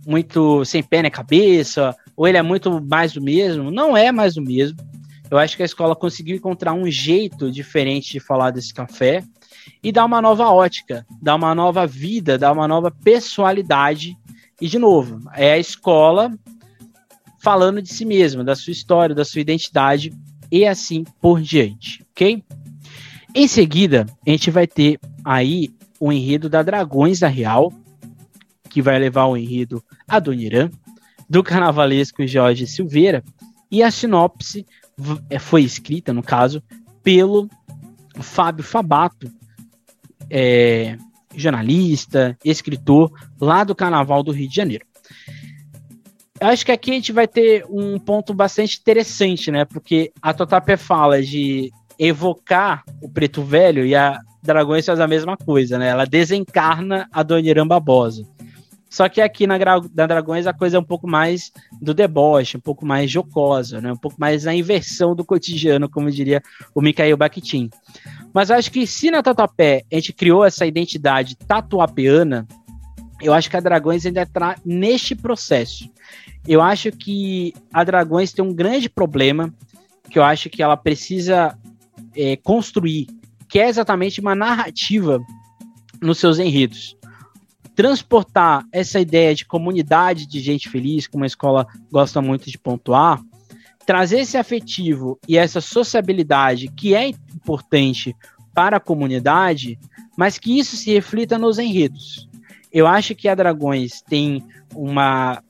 Speaker 1: muito sem pé na cabeça, ou ele é muito mais do mesmo. Não é mais do mesmo. Eu acho que a escola conseguiu encontrar um jeito diferente de falar desse café e dar uma nova ótica, dar uma nova vida, dar uma nova pessoalidade. E, de novo, é a escola falando de si mesma, da sua história, da sua identidade e assim por diante, ok? Em seguida, a gente vai ter aí o enredo da Dragões da Real, que vai levar o enredo a Doniran, do carnavalesco Jorge Silveira, e a sinopse foi escrita, no caso, pelo Fábio Fabato, é, jornalista, escritor, lá do Carnaval do Rio de Janeiro. Eu acho que aqui a gente vai ter um ponto bastante interessante, né? Porque a Totapé fala de evocar o preto velho e a Dragões faz a mesma coisa, né? Ela desencarna a Dona Irã Barbosa. Só que aqui na, na Dragões a coisa é um pouco mais do deboche, um pouco mais jocosa, né? Um pouco mais na inversão do cotidiano, como diria o Mikhail Bakhtin. Mas acho que se na Tatuapé a gente criou essa identidade tatuapeana, eu acho que a Dragões ainda está neste processo. Eu acho que a Dragões tem um grande problema, que eu acho que ela precisa é, construir que é exatamente uma narrativa nos seus enredos. Transportar essa ideia de comunidade de gente feliz, como a escola gosta muito de pontuar, trazer esse afetivo e essa sociabilidade que é importante para a comunidade, mas que isso se reflita nos enredos. Eu acho que a Dragões tem uma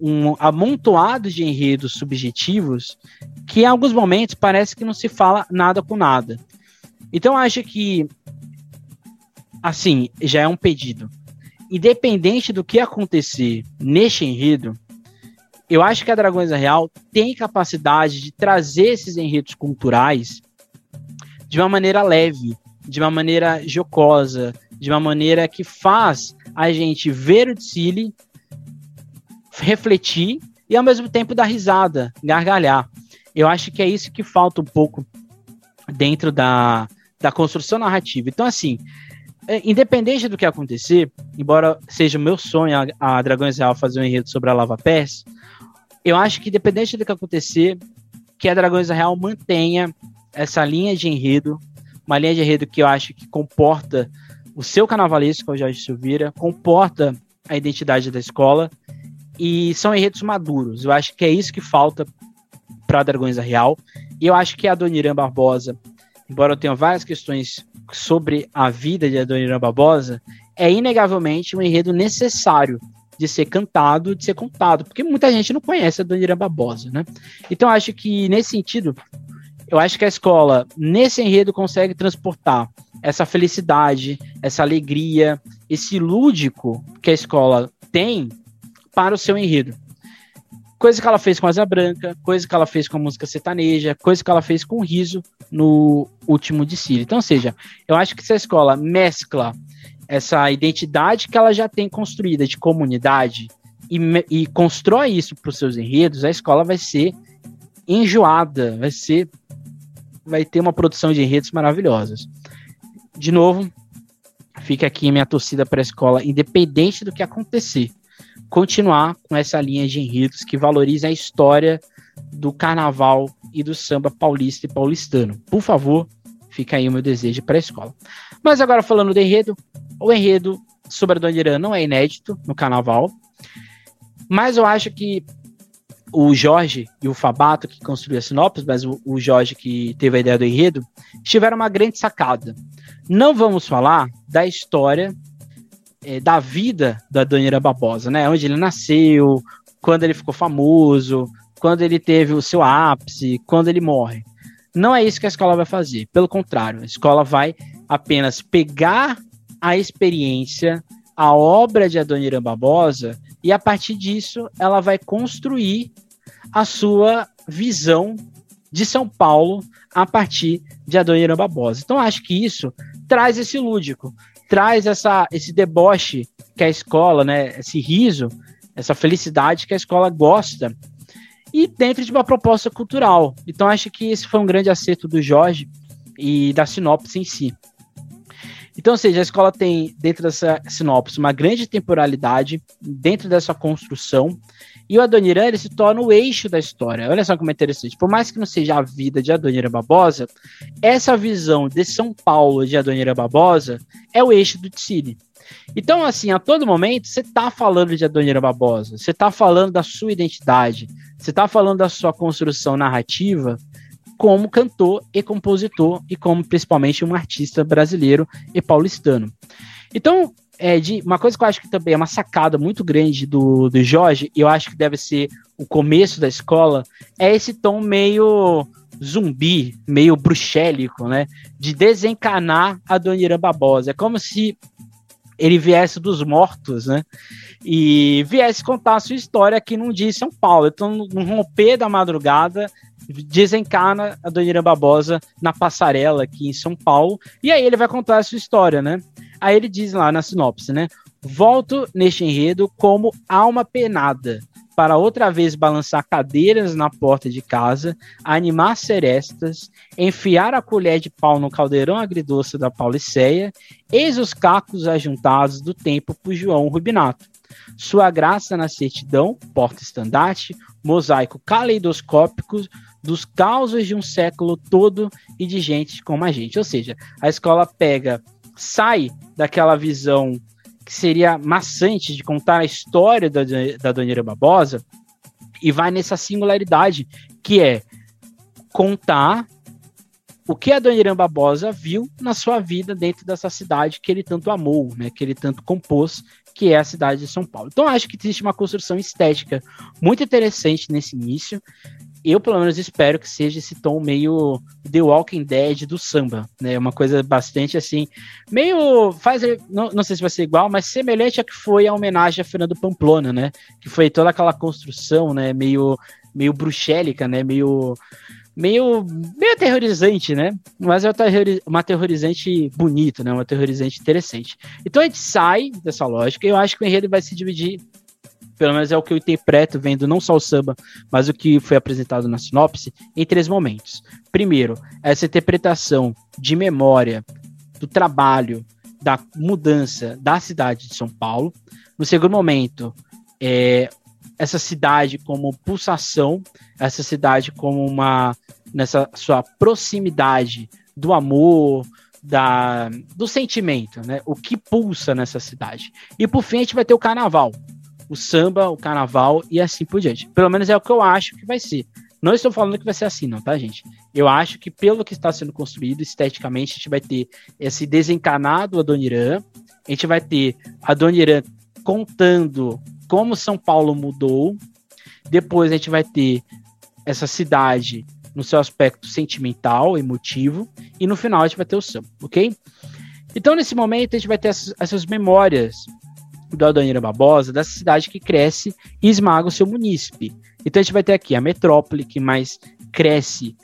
Speaker 1: um amontoado de enredos subjetivos que em alguns momentos parece que não se fala nada com nada. Então acho que assim, já é um pedido. Independente do que acontecer neste enredo, eu acho que a Dragões da Real tem capacidade de trazer esses enredos culturais de uma maneira leve, de uma maneira jocosa, de uma maneira que faz a gente ver o Tsili, refletir e ao mesmo tempo dar risada, gargalhar. Eu acho que é isso que falta um pouco dentro da, da construção narrativa. Então, assim, independente do que acontecer, embora seja o meu sonho a, a Dragões Real fazer um enredo sobre a Lava Pés, eu acho que independente do que acontecer, que a Dragões Real mantenha essa linha de enredo, uma linha de enredo que eu acho que comporta o seu carnavalesco, é o Jorge Silveira, comporta a identidade da escola, e são enredos maduros. Eu acho que é isso que falta para Dragões da Real. E eu acho que a Dona Irã Barbosa embora eu tenha várias questões sobre a vida de Adoniran Barbosa, é inegavelmente um enredo necessário de ser cantado, de ser contado, porque muita gente não conhece Adoniran Barbosa, né? Então acho que nesse sentido, eu acho que a escola nesse enredo consegue transportar essa felicidade, essa alegria, esse lúdico que a escola tem para o seu enredo. Coisa que ela fez com a Asa Branca, coisa que ela fez com a música sertaneja, coisa que ela fez com o riso no último de Cílio. Então, ou seja, eu acho que se a escola mescla essa identidade que ela já tem construída de comunidade e, e constrói isso para os seus enredos, a escola vai ser enjoada, vai ser vai ter uma produção de enredos maravilhosas. De novo, fica aqui minha torcida para a escola, independente do que acontecer, continuar com essa linha de enredos que valoriza a história do carnaval e do samba paulista e paulistano. Por favor, fica aí o meu desejo para a escola. Mas agora falando do enredo, o enredo sobre a Dona Irã não é inédito no carnaval, mas eu acho que o Jorge e o Fabato, que construiu a sinopse, mas o, o Jorge que teve a ideia do enredo, tiveram uma grande sacada. Não vamos falar da história é, da vida da Dona Barbosa, né? Onde ele nasceu, quando ele ficou famoso, quando ele teve o seu ápice, quando ele morre. Não é isso que a escola vai fazer. Pelo contrário, a escola vai apenas pegar a experiência, a obra de Adoniran Barbosa, e a partir disso ela vai construir a sua visão de São Paulo a partir de Adoniran Barbosa. Então acho que isso traz esse lúdico, traz essa, esse deboche que a escola, né, esse riso, essa felicidade que a escola gosta e dentro de uma proposta cultural. Então acho que esse foi um grande acerto do Jorge e da sinopse em si. Então, ou seja, a escola tem dentro dessa sinopse uma grande temporalidade dentro dessa construção e o Adoniran ele se torna o eixo da história. Olha só como é interessante. Por mais que não seja a vida de Adoniran Barbosa, essa visão de São Paulo de Adoniran Barbosa é o eixo do Tsiri. Então, assim, a todo momento, você está falando de Adoniran Barbosa, você está falando da sua identidade, você está falando da sua construção narrativa como cantor e compositor e como principalmente um artista brasileiro e paulistano. Então, é, de, uma coisa que eu acho que também é uma sacada muito grande do, do Jorge, e eu acho que deve ser o começo da escola, é esse tom meio zumbi, meio bruxélico, né? De desencanar a Dona Irã Barbosa. É como se ele viesse dos mortos, né? E viesse contar a sua história aqui num dia em São Paulo. Então, no romper da madrugada, desencarna a Dona Irã Barbosa na passarela aqui em São Paulo. E aí ele vai contar a sua história, né? Aí ele diz lá na sinopse, né? Volto neste enredo como alma penada, para outra vez balançar cadeiras na porta de casa, animar serestas, enfiar a colher de pau no caldeirão agridoce da Pauliceia, eis os cacos ajuntados do tempo por João Rubinato. Sua graça na certidão, porta-estandarte, mosaico caleidoscópico dos causos de um século todo e de gente como a gente. Ou seja, a escola pega sai daquela visão que seria maçante de contar a história da, da Dona Barbosa e vai nessa singularidade que é contar o que a Dona Irã Barbosa viu na sua vida dentro dessa cidade que ele tanto amou, né, que ele tanto compôs, que é a cidade de São Paulo. Então acho que existe uma construção estética muito interessante nesse início eu pelo menos espero que seja esse tom meio The Walking Dead do samba, né? Uma coisa bastante assim, meio faz, não, não sei se vai ser igual, mas semelhante a que foi a homenagem a Fernando Pamplona, né? Que foi toda aquela construção, né? Meio meio bruxélica, né? Meio meio meio aterrorizante, né? Mas é uma aterrorizante bonito, né? Uma aterrorizante interessante. Então a gente sai dessa lógica. E eu acho que o enredo vai se dividir pelo menos é o que eu interpreto vendo não só o samba, mas o que foi apresentado na sinopse, em três momentos. Primeiro, essa interpretação de memória do trabalho, da mudança da cidade de São Paulo. No segundo momento, é, essa cidade como pulsação, essa cidade como uma nessa sua proximidade do amor, da, do sentimento, né? O que pulsa nessa cidade. E por fim a gente vai ter o carnaval, o samba, o carnaval e assim por diante. Pelo menos é o que eu acho que vai ser. Não estou falando que vai ser assim, não, tá, gente? Eu acho que pelo que está sendo construído esteticamente, a gente vai ter esse desencanado Adoniran, a gente vai ter Adoniran contando como São Paulo mudou, depois a gente vai ter essa cidade no seu aspecto sentimental, emotivo, e no final a gente vai ter o samba, ok? Então, nesse momento, a gente vai ter essas, essas memórias do Adoniran Barbosa, dessa cidade que cresce e esmaga o seu munícipe. Então a gente vai ter aqui a metrópole que mais cresce,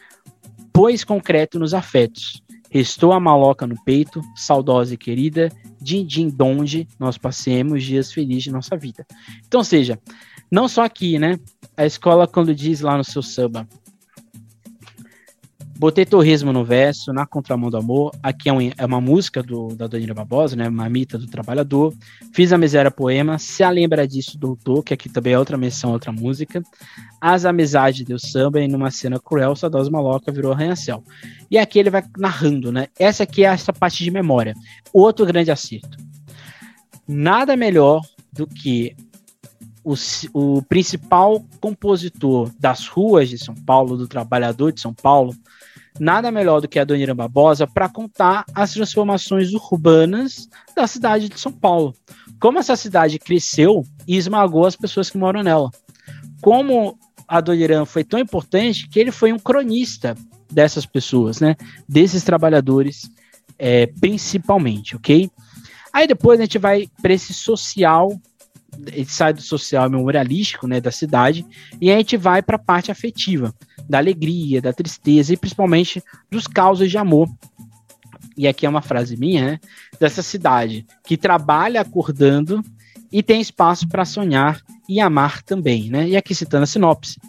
Speaker 1: pois concreto nos afetos. Restou a maloca no peito, saudosa e querida, din din donde nós passemos dias felizes de nossa vida. Então, seja, não só aqui, né? A escola, quando diz lá no seu samba, Botei torresmo no verso, na contramão do amor. Aqui é, um, é uma música do, da Dona Barbosa, né? Mamita do Trabalhador. Fiz a miséria poema. Se a lembra disso, doutor, que aqui também é outra menção, outra música. As amizades deu samba e numa cena cruel, saudosa maloca virou arranha-céu. E aqui ele vai narrando, né? Essa aqui é essa parte de memória. Outro grande acerto. Nada melhor do que o, o, principal compositor das ruas de São Paulo, do trabalhador de São Paulo, nada melhor do que a Dona Irã Barbosa para contar as transformações urbanas da cidade de São Paulo. Como essa cidade cresceu e esmagou as pessoas que moram nela. Como a Dona Irã foi tão importante que ele foi um cronista dessas pessoas, né? Desses trabalhadores, é, principalmente, ok? Aí depois a gente vai para esse social, ele sai do social memorialístico, né, da cidade, e a gente vai para a parte afetiva da alegria, da tristeza e principalmente dos causos de amor. E aqui é uma frase minha, né? Dessa cidade que trabalha acordando e tem espaço para sonhar e amar também, né? E aqui citando a sinopse.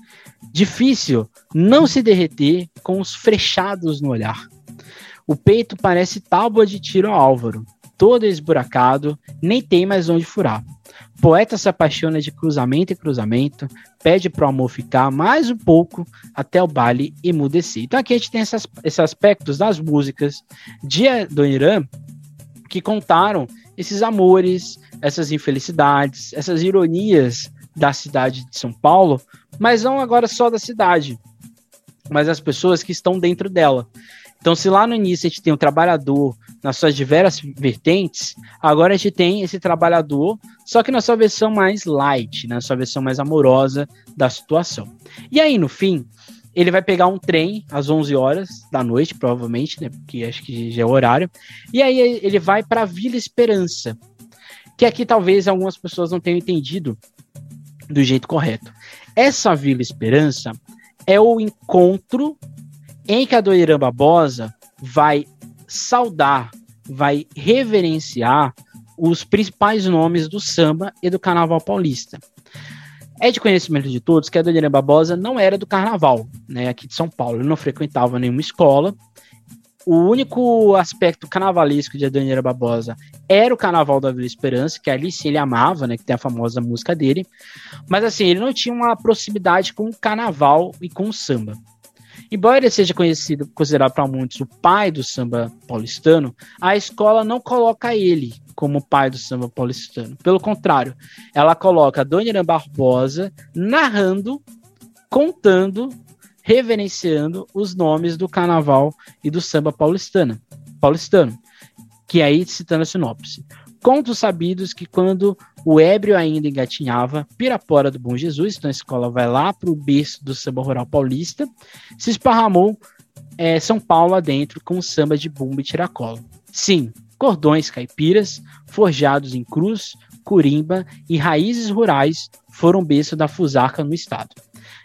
Speaker 1: Difícil não se derreter com os frechados no olhar. O peito parece tábua de tiro ao Álvaro, todo esburacado, nem tem mais onde furar. Poeta se apaixona de cruzamento em cruzamento, pede pro amor ficar mais um pouco até o baile emudecer. Então aqui a gente tem essas, esses aspectos das músicas de do Irã que contaram esses amores, essas infelicidades, essas ironias da cidade de São Paulo, mas não agora só da cidade, mas as pessoas que estão dentro dela. Então, se lá no início a gente tem um trabalhador nas suas diversas vertentes, agora a gente tem esse trabalhador, só que na sua versão mais light, na sua versão mais amorosa da situação. E aí, no fim, ele vai pegar um trem às 11 horas da noite, provavelmente, né, porque acho que já é o horário, e aí ele vai para Vila Esperança, que aqui talvez algumas pessoas não tenham entendido do jeito correto. Essa Vila Esperança é o encontro em que a Doirã Barbosa vai saudar, vai reverenciar os principais nomes do samba e do carnaval paulista. É de conhecimento de todos que a Doirã Barbosa não era do carnaval, né, aqui de São Paulo. Ele não frequentava nenhuma escola. O único aspecto carnavalesco de Adoniera Barbosa era o Carnaval da Vila Esperança, que ali sim ele amava, né, que tem a famosa música dele. Mas assim, ele não tinha uma proximidade com o carnaval e com o samba. Embora ele seja conhecido, considerado para muitos o pai do samba paulistano, a escola não coloca ele como pai do samba paulistano. Pelo contrário, ela coloca Dona Irã Barbosa narrando, contando, reverenciando os nomes do carnaval e do samba paulistano. paulistano que aí citando a sinopse. Contos sabidos que quando o ébrio ainda engatinhava, Pirapora do Bom Jesus, então a escola vai lá para o berço do samba rural paulista, se esparramou é, São Paulo adentro com samba de bumba e tiracolo. Sim, cordões caipiras, forjados em cruz, curimba e raízes rurais foram berço da fusarca no estado.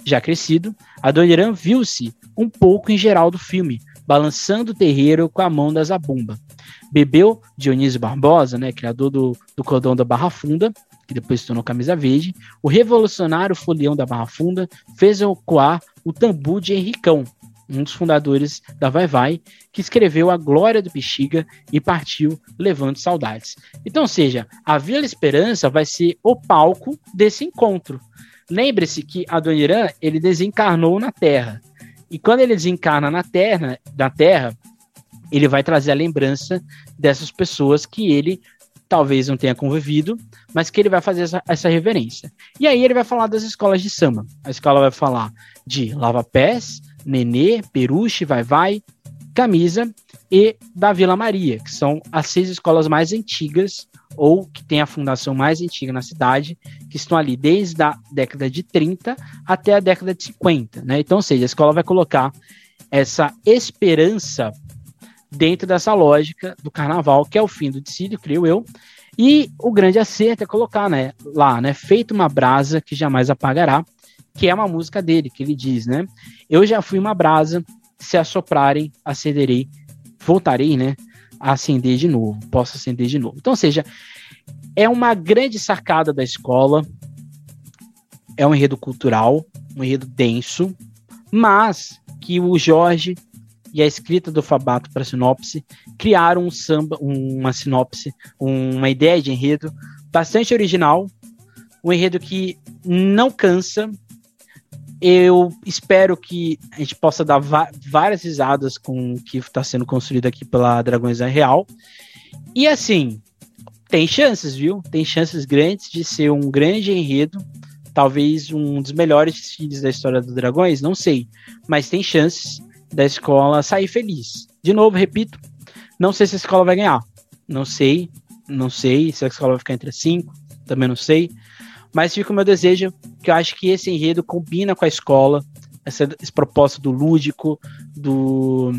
Speaker 1: Já crescido, Adoniran viu-se um pouco em geral do filme, balançando o terreiro com a mão da zabumba bebeu Dionísio Barbosa, né, criador do, do cordão da Barra Funda, que depois se tornou camisa verde, o revolucionário folião da Barra Funda fez ecoar o tambu de Henricão, um dos fundadores da Vai Vai, que escreveu A Glória do Bexiga e partiu levando saudades. Então, seja, a Vila Esperança vai ser o palco desse encontro. Lembre-se que Adoniran, ele desencarnou na Terra. E quando ele desencarna na Terra, na terra ele vai trazer a lembrança dessas pessoas que ele talvez não tenha convivido, mas que ele vai fazer essa, essa reverência. E aí ele vai falar das escolas de samba. A escola vai falar de Lava Pés, Nenê, Peruche, Vai Vai, Camisa e da Vila Maria, que são as seis escolas mais antigas ou que tem a fundação mais antiga na cidade, que estão ali desde a década de 30 até a década de 50, né? Então, ou seja, a escola vai colocar essa esperança dentro dessa lógica do carnaval, que é o fim do decídio, creio eu, E o grande acerto é colocar né, lá, né? Feito uma brasa que jamais apagará, que é uma música dele, que ele diz, né? Eu já fui uma brasa, se assoprarem, acenderei, voltarei, né? Acender de novo, posso acender de novo. Então, ou seja, é uma grande sacada da escola, é um enredo cultural, um enredo denso, mas que o Jorge e a escrita do Fabato para sinopse criaram um samba, uma sinopse, uma ideia de enredo bastante original, um enredo que não cansa. Eu espero que a gente possa dar várias risadas com o que está sendo construído aqui pela Dragões da Real. E assim, tem chances, viu? Tem chances grandes de ser um grande enredo talvez um dos melhores desfiles da história dos Dragões, não sei, mas tem chances da escola sair feliz. De novo, repito, não sei se a escola vai ganhar, não sei, não sei se a escola vai ficar entre as cinco, também não sei, mas fica o meu desejo, que eu acho que esse enredo combina com a escola, essa, esse propósito do lúdico, do,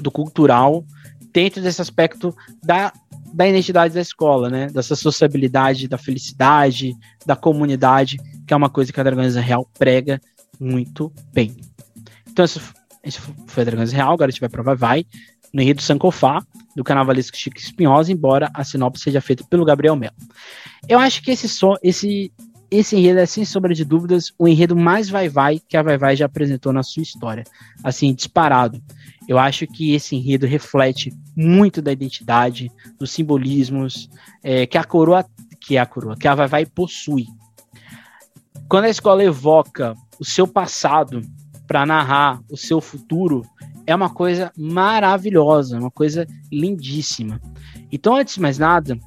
Speaker 1: do cultural, dentro desse aspecto da da identidade da escola, né? Dessa sociabilidade, da felicidade, da comunidade, que é uma coisa que a Dragões Real prega muito bem. Então, isso, isso foi a Dragões Real, agora a gente vai para Vai, no enredo Sankofá, do carnavalesco Chico Espinhosa, embora a sinopse seja feita pelo Gabriel Melo. Eu acho que esse, so, esse, esse enredo é, sem sombra de dúvidas, o enredo mais vai-vai que a vai-vai já apresentou na sua história. Assim, disparado. Eu acho que esse enredo reflete muito da identidade, dos simbolismos é, que a coroa, que a coroa, que a vai vai possui. Quando a escola evoca o seu passado para narrar o seu futuro, é uma coisa maravilhosa, uma coisa lindíssima. Então, antes de mais nada,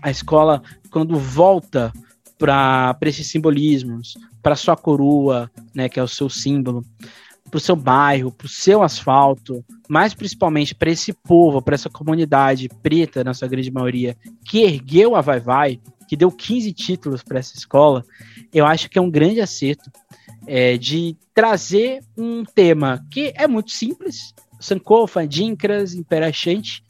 Speaker 1: a escola, quando volta para esses simbolismos, para sua coroa, né, que é o seu símbolo, para o seu bairro, para o seu asfalto, mas principalmente para esse povo, para essa comunidade preta, na sua grande maioria, que ergueu a Vai Vai, que deu 15 títulos para essa escola, eu acho que é um grande acerto é, de trazer um tema que é muito simples, Sankofa, Dinkras, Imperachante,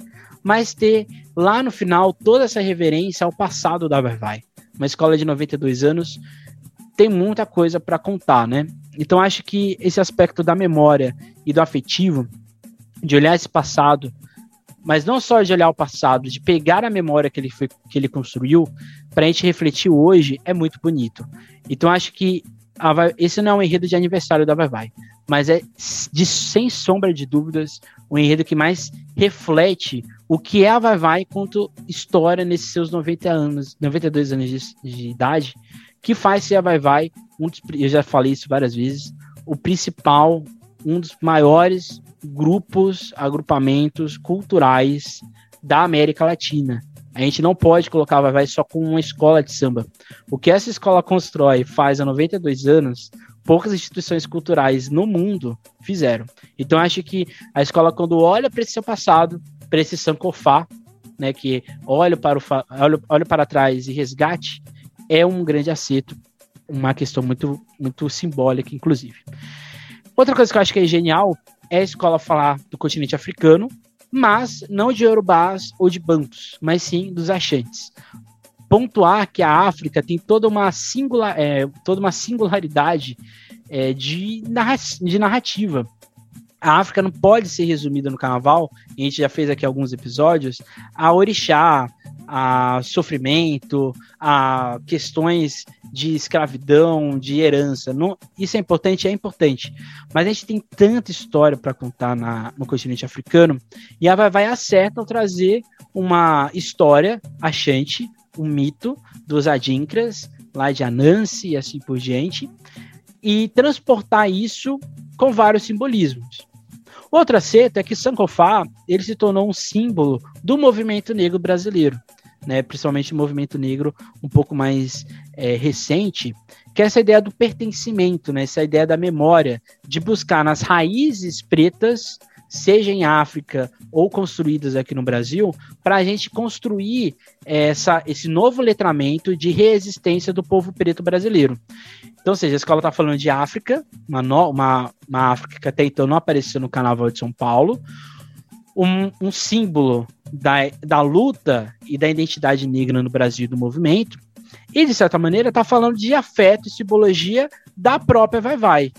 Speaker 1: mas ter lá no final toda essa reverência ao passado da Vai Vai. Uma escola de 92 anos tem muita coisa para contar, né? Então acho que esse aspecto da memória e do afetivo, de olhar esse passado, mas não só de olhar o passado, de pegar a memória que ele, foi, que ele construiu, para a gente refletir hoje, é muito bonito. Então acho que a, esse não é um enredo de aniversário da Vai Vai, mas é, de, sem sombra de dúvidas, o enredo que mais reflete o que é a Vai Vai quanto história nesses seus 90 anos, 92 anos de, de idade, que faz ser a Vai Vai, um dos, eu já falei isso várias vezes, o principal, um dos maiores grupos, agrupamentos culturais da América Latina. A gente não pode colocar a Vai Vai só com uma escola de samba. O que essa escola constrói faz há 92 anos, poucas instituições culturais no mundo fizeram. Então acho que a escola quando olha para esse seu passado, para esse Sankofá, né, que olha para o olha, olha para trás e resgate, é um grande acerto, uma questão muito, muito simbólica, inclusive. Outra coisa que eu acho que é genial é a escola falar do continente africano, mas não de urubás ou de bantos, mas sim dos achantes. Pontuar que a África tem toda uma, singular, é, toda uma singularidade é, de, narra de narrativa. A África não pode ser resumida no carnaval, a gente já fez aqui alguns episódios, a orixá, a sofrimento, a questões de escravidão, de herança. Não, isso é importante, é importante. Mas a gente tem tanta história para contar na, no continente africano e a Vai Vai acerta ao trazer uma história achante, um mito dos Adinkras, lá de Anansi e assim por diante, e transportar isso com vários simbolismos. Outro acerto é que Sankofá ele se tornou um símbolo do movimento negro brasileiro né, principalmente o movimento negro um pouco mais é, recente, que é essa ideia do pertencimento, né, essa ideia da memória, de buscar nas raízes pretas, seja em África ou construídas aqui no Brasil, para a gente construir essa, esse novo letramento de resistência do povo preto brasileiro. Então, ou seja, a escola está falando de África, uma, no, uma, uma África que até então não apareceu no Carnaval de São Paulo, um, um símbolo da, da luta e da identidade negra no Brasil do movimento, e de certa maneira está falando de afeto e simbologia da própria Vai Vai.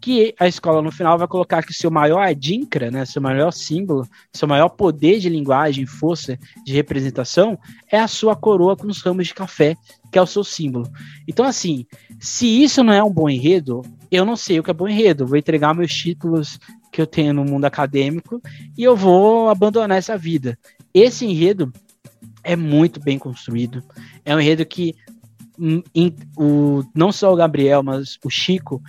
Speaker 1: Que a escola no final vai colocar que seu maior adinkra, né, seu maior símbolo, seu maior poder de linguagem, força de representação, é a sua coroa com os ramos de café, que é o seu símbolo. Então, assim, se isso não é um bom enredo, eu não sei o que é bom enredo. vou entregar meus títulos que eu tenho no mundo acadêmico e eu vou abandonar essa vida. Esse enredo é muito bem construído. É um enredo que hum, o, não só o Gabriel, mas o Chico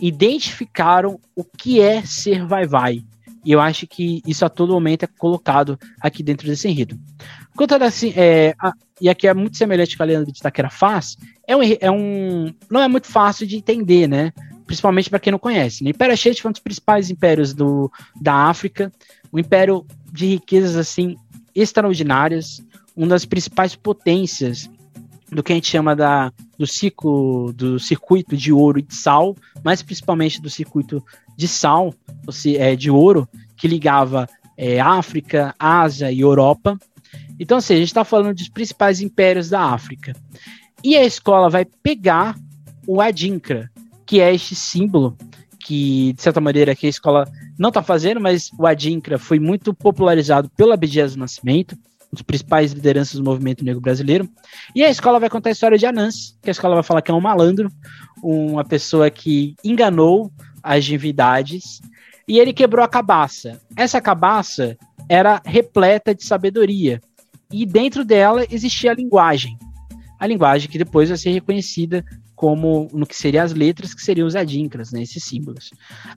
Speaker 1: identificaram o que é ser vai-vai. E eu acho que isso a todo momento é colocado aqui dentro desse enredo. Quanto assim, é, a, e aqui é muito semelhante com a Leandro de Itaquera faz, é um, é um. Não é muito fácil de entender, né? Principalmente para quem não conhece. Né? O Império Axente foi um dos principais impérios do, da África, um império de riquezas assim extraordinárias, uma das principais potências do que a gente chama da, do ciclo do circuito de ouro e de sal, mas principalmente do circuito de sal, ou seja, é, de ouro, que ligava é, África, Ásia e Europa. Então, assim, a gente está falando dos principais impérios da África. E a escola vai pegar o Adinkra, que é este símbolo que, de certa maneira, que a escola não está fazendo, mas o Adinkra foi muito popularizado pelo Abdias Nascimento dos principais lideranças do movimento negro brasileiro. E a escola vai contar a história de Anans, que a escola vai falar que é um malandro, uma pessoa que enganou as divindades, e ele quebrou a cabaça. Essa cabaça era repleta de sabedoria, e dentro dela existia a linguagem. A linguagem que depois vai ser reconhecida como no que seriam as letras, que seriam os adinkras, né, esses símbolos.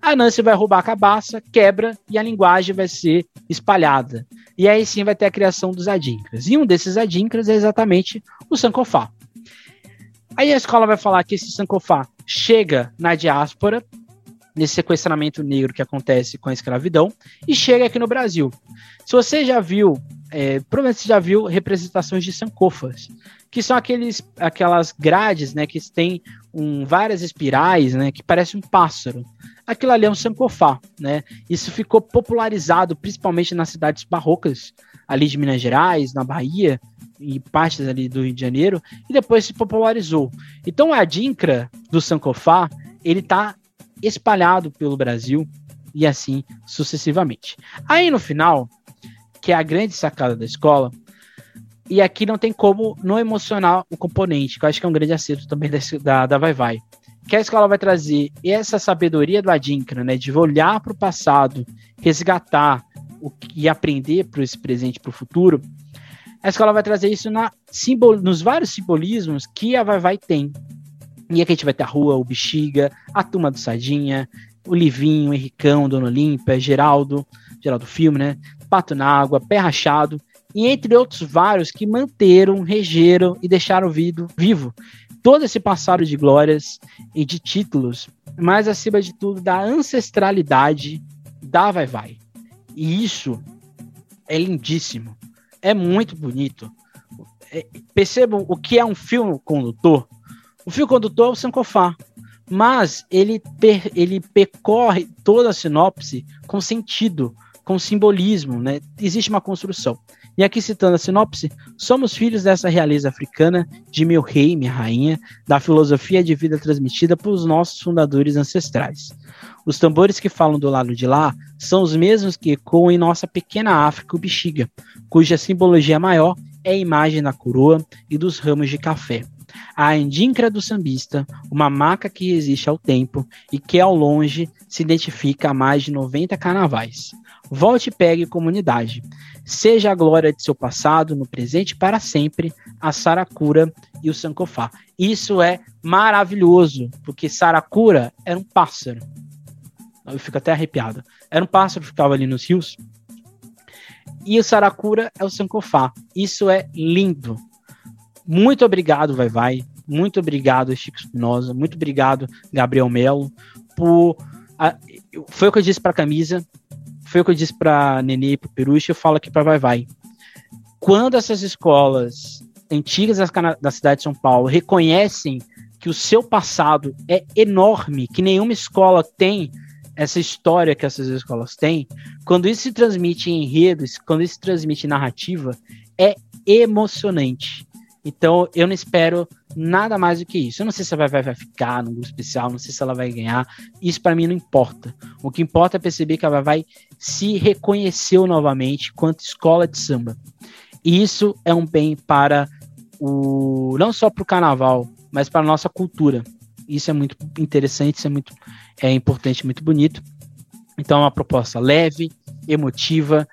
Speaker 1: A Nancy vai roubar a cabaça, quebra e a linguagem vai ser espalhada. E aí sim vai ter a criação dos adinkras. E um desses adinkras é exatamente o Sankofá. Aí a escola vai falar que esse Sankofá chega na diáspora, nesse sequestramento negro que acontece com a escravidão, e chega aqui no Brasil. Se você já viu, é, provavelmente você já viu representações de Sankofas, que são aqueles, aquelas grades, né, que tem um, várias espirais, né, que parece um pássaro. Aquilo ali é um sankofá, né? Isso ficou popularizado principalmente nas cidades barrocas, ali de Minas Gerais, na Bahia e partes ali do Rio de Janeiro, e depois se popularizou. Então a dinkra do sankofá, ele tá espalhado pelo Brasil e assim sucessivamente. Aí no final, que é a grande sacada da escola, e aqui não tem como não emocionar o componente, que eu acho que é um grande acerto também da, da Vai Vai. Que a escola vai trazer essa sabedoria do Adinkra, né, de olhar para o passado, resgatar o, e aprender para esse presente para o futuro. A escola vai trazer isso na, simbol, nos vários simbolismos que a Vai Vai tem. E aqui a gente vai ter a rua, o Bexiga, a turma do Sadinha, o Livinho, o Henricão, Dona Olímpia, Geraldo, Geraldo Filme, né? Pato na Água, Pé Rachado, e entre outros vários que manteram, regeram e deixaram vivo, vivo todo esse passado de glórias e de títulos, mas acima de tudo da ancestralidade da Vai Vai. E isso é lindíssimo, é muito bonito. É, percebam o que é um fio condutor. O fio condutor é o Sankofá, mas ele, per, ele percorre toda a sinopse com sentido, com simbolismo, né? Existe uma construção. E aqui citando a sinopse, somos filhos dessa realeza africana, de meu rei, minha rainha, da filosofia de vida transmitida pelos nossos fundadores ancestrais. Os tambores que falam do lado de lá são os mesmos que ecoam em nossa pequena África, o bexiga, cuja simbologia maior é a imagem da coroa e dos ramos de café. A indincra do sambista, uma maca que resiste ao tempo e que ao longe se identifica a mais de 90 carnavais. Volte e pegue comunidade. Seja a glória de seu passado, no presente para sempre, a Saracura e o Sankofá. Isso é maravilhoso, porque Saracura era um pássaro. Eu fico até arrepiado. Era um pássaro que ficava ali nos rios. E o Saracura é o Sankofá. Isso é lindo. Muito obrigado, Vai Vai. Muito obrigado, Chico Espinosa. Muito obrigado, Gabriel Melo, por. A, foi o que eu disse para a camisa foi o que eu disse para Nenê e para Peruche, eu falo aqui para Vai Vai. Quando essas escolas antigas da cidade de São Paulo reconhecem que o seu passado é enorme, que nenhuma escola tem essa história que essas escolas têm, quando isso se transmite em enredos, quando isso se transmite em narrativa, é emocionante. Então, eu não espero nada mais do que isso. Eu não sei se ela vai, vai ficar no grupo especial, não sei se ela vai ganhar. Isso para mim não importa. O que importa é perceber que ela vai se reconheceu novamente quanto escola de samba. E isso é um bem para o não só para o carnaval, mas para a nossa cultura. Isso é muito interessante, isso é muito é importante, muito bonito. Então, é uma proposta leve, emotiva,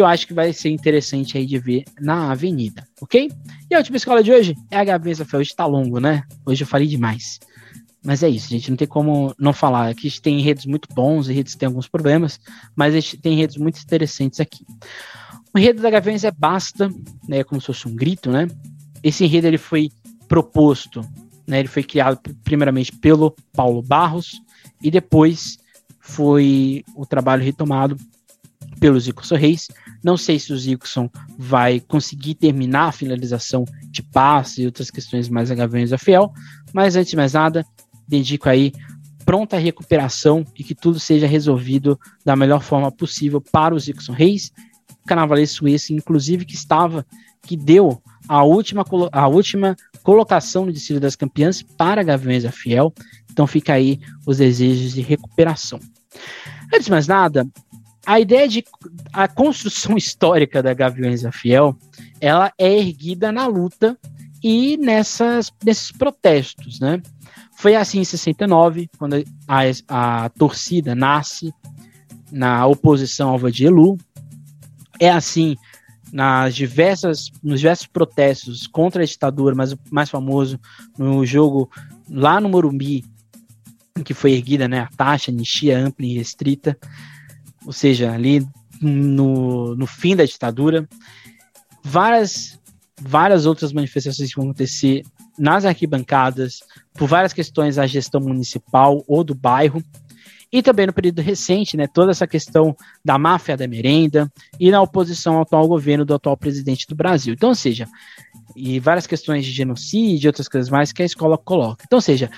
Speaker 1: que eu acho que vai ser interessante aí de ver na avenida, ok? E a última escola de hoje é a Gaviões da Fé. Hoje tá longo, né? Hoje eu falei demais. Mas é isso, gente, não tem como não falar. Aqui a gente tem redes muito bons, redes tem alguns problemas, mas a gente tem redes muito interessantes aqui. O enredo da Gaviões é basta, né, como se fosse um grito, né? Esse enredo ele foi proposto, né, ele foi criado primeiramente pelo Paulo Barros e depois foi o trabalho retomado pelo Zico Reis. Não sei se o Zicoson vai conseguir terminar a finalização de passe e outras questões mais agavenhas da Fiel, mas antes de mais nada, dedico aí pronta recuperação e que tudo seja resolvido da melhor forma possível para o Zicoson Reis, carnavalesco suíço, inclusive que estava, que deu a última, a última colocação no desfile das campeãs para a Gaviões da Fiel. Então fica aí os desejos de recuperação. Antes de mais nada, a ideia de a construção [laughs] histórica da Gaviões da Fiel, ela é erguida na luta e nessas, nesses protestos, né? Foi assim em 69, quando a, a torcida nasce na oposição ao Vadielu. É assim nas diversas, nos diversos protestos contra a ditadura, mas o mais famoso no jogo lá no Morumbi, que foi erguida né, a taxa, anistia ampla e restrita, ou seja, ali no, no fim da ditadura. Várias, várias outras manifestações que vão acontecer nas arquibancadas, por várias questões da gestão municipal ou do bairro, e também no período recente, né, toda essa questão da máfia da merenda e na oposição ao atual governo do atual presidente do Brasil. Então, ou seja, e várias questões de genocídio e outras coisas mais que a escola coloca. Então, ou seja,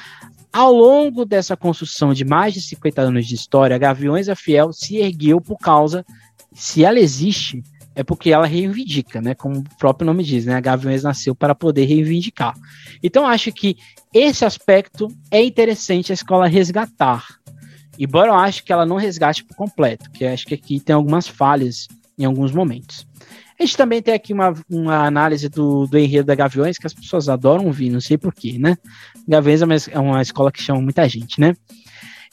Speaker 1: ao longo dessa construção de mais de 50 anos de história, Gaviões a Fiel se ergueu por causa, se ela existe, é porque ela reivindica, né? Como o próprio nome diz, né? A Gaviões nasceu para poder reivindicar. Então, acho que esse aspecto é interessante a escola resgatar. Embora eu acho que ela não resgate por completo, que acho que aqui tem algumas falhas em alguns momentos. A gente também tem aqui uma, uma análise do, do enredo da Gaviões, que as pessoas adoram ouvir, não sei porquê, né? Gaviões é uma, é uma escola que chama muita gente, né?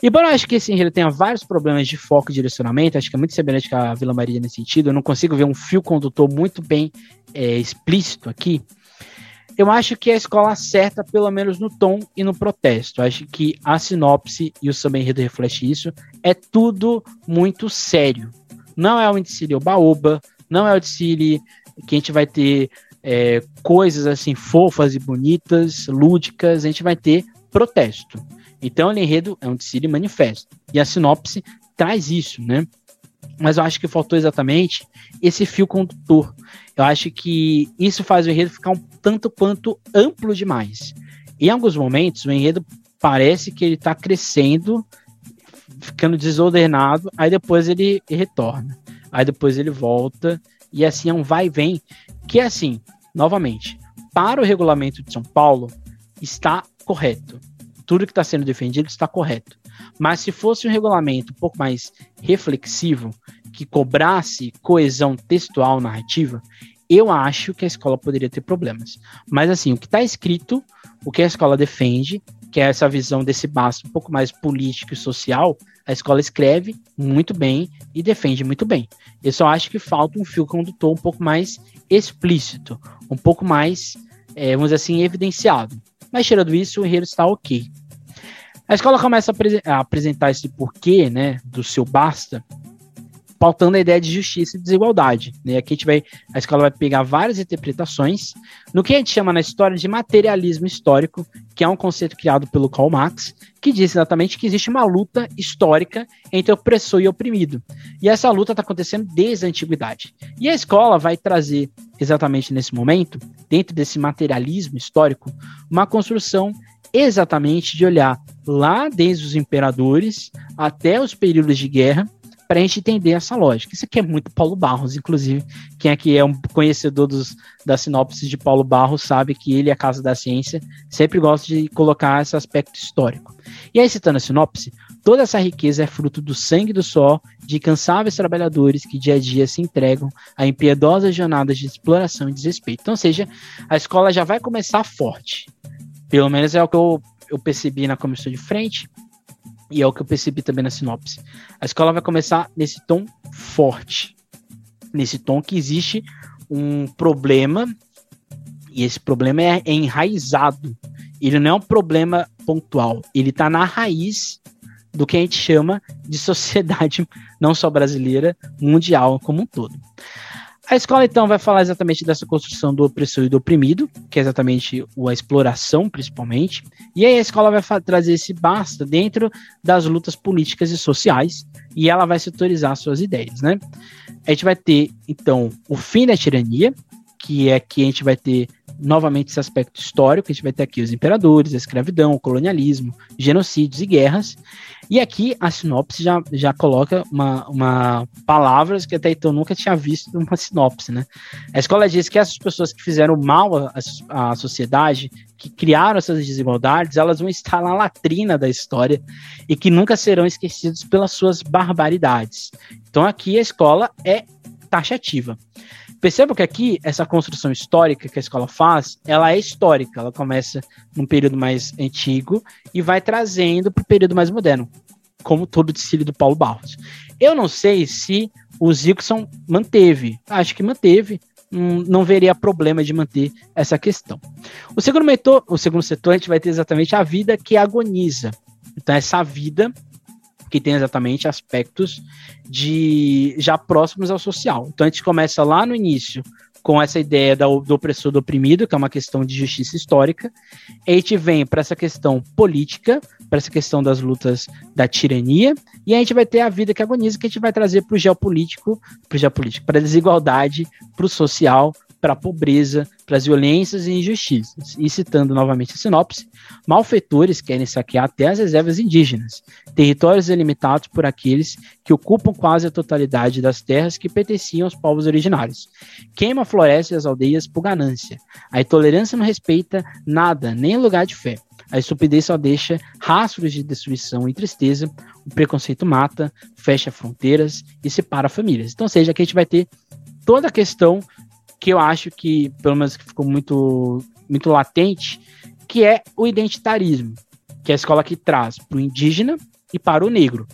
Speaker 1: Embora eu acho que esse enredo tenha vários problemas de foco e direcionamento, acho que é muito semelhante com a Vila Maria nesse sentido, eu não consigo ver um fio condutor muito bem é, explícito aqui. Eu acho que a escola acerta, pelo menos no tom e no protesto. Eu acho que a sinopse e o samba enredo reflete isso. É tudo muito sério. Não é o Indicílio Baoba, não é o desfile que a gente vai ter é, coisas assim fofas e bonitas, lúdicas, a gente vai ter protesto. Então, o enredo é um desfile manifesto. E a sinopse traz isso, né? Mas eu acho que faltou exatamente esse fio condutor. Eu acho que isso faz o enredo ficar um tanto quanto amplo demais. Em alguns momentos, o enredo parece que ele está crescendo, ficando desordenado, aí depois ele retorna aí depois ele volta, e assim é um vai e vem, que é assim, novamente, para o regulamento de São Paulo, está correto. Tudo que está sendo defendido está correto. Mas se fosse um regulamento um pouco mais reflexivo, que cobrasse coesão textual narrativa, eu acho que a escola poderia ter problemas. Mas assim, o que está escrito, o que a escola defende, que é essa visão desse basto um pouco mais político e social, a escola escreve muito bem e defende muito bem. Eu só acho que falta um fio condutor um pouco mais explícito, um pouco mais, é, vamos dizer assim, evidenciado. Mas tirando isso, o enredo está ok. A escola começa a, a apresentar esse porquê, né, do seu basta, pautando a ideia de justiça e desigualdade. Né? Aqui a gente vai, a escola vai pegar várias interpretações no que a gente chama na história de materialismo histórico, que é um conceito criado pelo Karl Marx, que diz exatamente que existe uma luta histórica entre opressor e oprimido. E essa luta está acontecendo desde a antiguidade. E a escola vai trazer exatamente nesse momento, dentro desse materialismo histórico, uma construção exatamente de olhar lá desde os imperadores até os períodos de guerra para a gente entender essa lógica. Isso aqui é muito Paulo Barros, inclusive. Quem aqui é um conhecedor dos, da sinopse de Paulo Barros sabe que ele, a Casa da Ciência, sempre gosta de colocar esse aspecto histórico. E aí, citando a sinopse, toda essa riqueza é fruto do sangue do sol de incansáveis trabalhadores que dia a dia se entregam a impiedosas jornadas de exploração e desrespeito. Então, ou seja, a escola já vai começar forte. Pelo menos é o que eu, eu percebi na comissão de frente. E é o que eu percebi também na sinopse. A escola vai começar nesse tom forte. Nesse tom que existe um problema, e esse problema é, enraizado. Ele não é um problema pontual, ele está na raiz do que a gente chama de sociedade, [laughs] não só brasileira, mundial como um todo. A escola, então, vai falar exatamente dessa construção do opressor e do oprimido, que é exatamente a exploração, principalmente. E aí a escola vai trazer esse basta dentro das lutas políticas e sociais, e ela vai setorizar suas ideias, né? A gente vai ter, então, o fim da tirania, que é que a gente vai ter novamente esse aspecto histórico, a gente vai ter aqui os imperadores, a escravidão, o colonialismo, genocídios e guerras. E aqui a sinopse já, já coloca uma, uma palavras que até então nunca tinha visto numa sinopse, né? A escola diz que essas pessoas que fizeram mal à, à sociedade, que criaram essas desigualdades, elas vão estar na latrina da história e que nunca serão esquecidos pelas suas barbaridades. Então aqui a escola é taxativa. Perceba que aqui, essa construção histórica que a escola faz, ela é histórica. Ela começa num período mais antigo e vai trazendo para o período mais moderno, como todo o desfile do Paulo Barros. Eu não sei se o Zilkson manteve. Acho que manteve. Não, não veria problema de manter essa questão. O segundo, metor, o segundo setor, a gente vai ter exatamente a vida que agoniza. Então, essa vida que tem exatamente aspectos de já próximos ao social. Então a gente começa lá no início com essa ideia do, do opressor do oprimido, que é uma questão de justiça histórica. E a gente vem para essa questão política, para essa questão das lutas da tirania, e a gente vai ter a vida que agoniza, que a gente vai trazer para o geopolítico, para o geopolítico, para a desigualdade, para o social, para a pobreza, para as violências e injustiças. E citando novamente a sinopse, malfeitores querem saquear até as reservas indígenas, territórios delimitados por aqueles que ocupam quase a totalidade das terras que pertenciam aos povos originários. Queima a floresta e as aldeias por ganância. A intolerância não respeita nada, nem lugar de fé. A estupidez só deixa rastros de destruição e tristeza. O preconceito mata, fecha fronteiras e separa famílias. Então, seja, que a gente vai ter toda a questão que eu acho que, pelo menos que ficou muito, muito latente, que é o identitarismo, que é a escola que traz para o indígena e para o negro,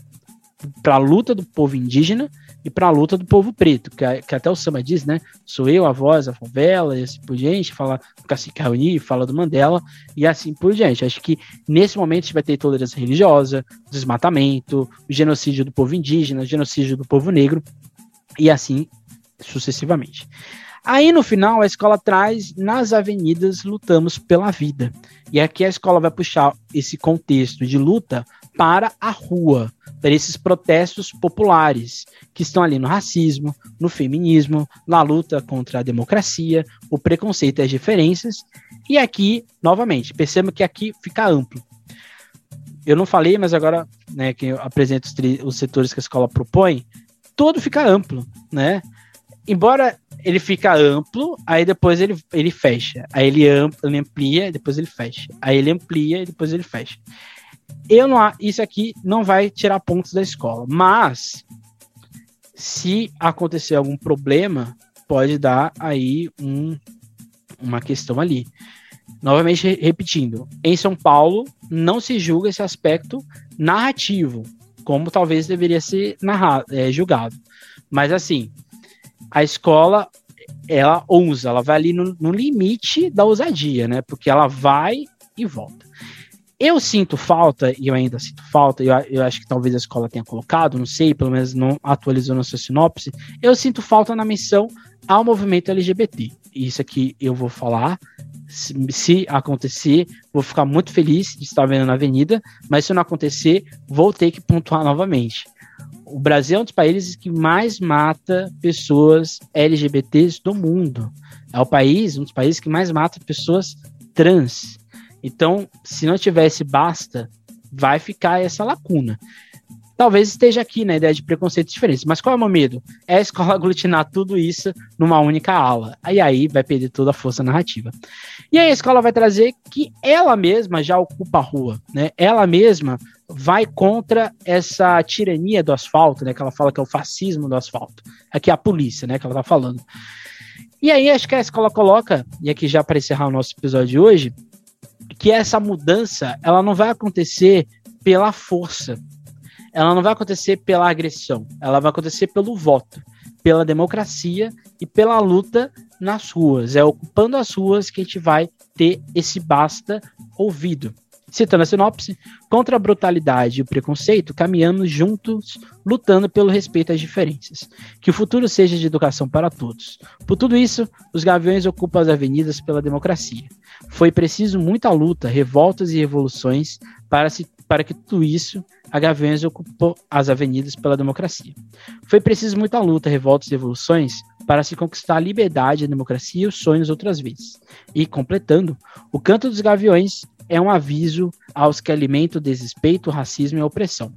Speaker 1: para a luta do povo indígena e para a luta do povo preto, que, que, até o Sama diz, né? Sou eu, a voz, a favela, e assim por diante, fala do Cacique Raoni, fala do Mandela, e assim por diante. Acho que nesse momento a gente vai ter tolerância religiosa, desmatamento, o genocídio do povo indígena, o genocídio do povo negro, e assim sucessivamente. Aí no final a escola traz nas avenidas lutamos pela vida. E aqui a escola vai puxar esse contexto de luta para a rua, para esses protestos populares que estão ali no racismo, no feminismo, na luta contra a democracia, o preconceito e as diferenças. E aqui, novamente, perceba que aqui fica amplo. Eu não falei, mas agora, né, que eu apresento os, os setores que a escola propõe, todo fica amplo, né? Embora ele fica amplo, aí depois ele, ele fecha. Aí ele, amplia, ele amplia, depois ele fecha. Aí ele amplia e depois ele fecha. Eu não, isso aqui não vai tirar pontos da escola, mas se acontecer algum problema, pode dar aí um, uma questão ali. Novamente repetindo, em São Paulo não se julga esse aspecto narrativo, como talvez deveria ser narrado, é, julgado. Mas assim, a escola ela ousa, ela vai ali no, no, limite da ousadia, né? Porque ela vai e volta. Eu sinto falta, e eu ainda sinto falta, eu, eu acho que talvez a escola tenha colocado, não sei, pelo menos não atualizou na sua sinopse, eu sinto falta na menção ao movimento LGBT. Isso aqui eu vou falar, se, se, acontecer, vou ficar muito feliz de estar vendo na avenida, mas se não acontecer, vou ter que pontuar novamente o Brasil é um dos países que mais mata pessoas LGBTs do mundo. É o país, um dos países que mais mata pessoas trans. Então, se não tivesse basta, vai ficar essa lacuna. Talvez esteja aqui na né, ideia de preconceitos diferentes. Mas qual é o meu medo? É a escola [laughs] aglutinar tudo isso numa única aula. Aí aí vai perder toda a força narrativa. E aí a escola vai trazer que ela mesma já ocupa a rua, né? Ela mesma vai contra essa tirania do asfalto, né? Que ela fala que é o fascismo do asfalto. Aqui é a polícia, né? Que ela tá falando. E aí acho que a escola coloca, e aqui já para encerrar o nosso episódio de hoje, que essa mudança ela não vai acontecer pela força, ela não vai acontecer pela agressão, ela vai acontecer pelo voto, pela democracia e pela luta nas ruas. É ocupando as ruas que a gente vai ter esse basta ouvido. Citando a sinopse, contra a brutalidade e o preconceito, caminhamos juntos, lutando pelo respeito às diferenças. Que o futuro seja de educação para todos. Por tudo isso, os gaviões ocupam as avenidas pela democracia. Foi preciso muita luta, revoltas e revoluções para, se, para que tudo isso a Gaviões ocupou as avenidas pela democracia. Foi preciso muita luta, revoltas e revoluções para se conquistar a liberdade, a democracia e os sonhos outras vezes. E, completando, o canto dos gaviões é um aviso aos que alimentam desrespeito, racismo e opressão.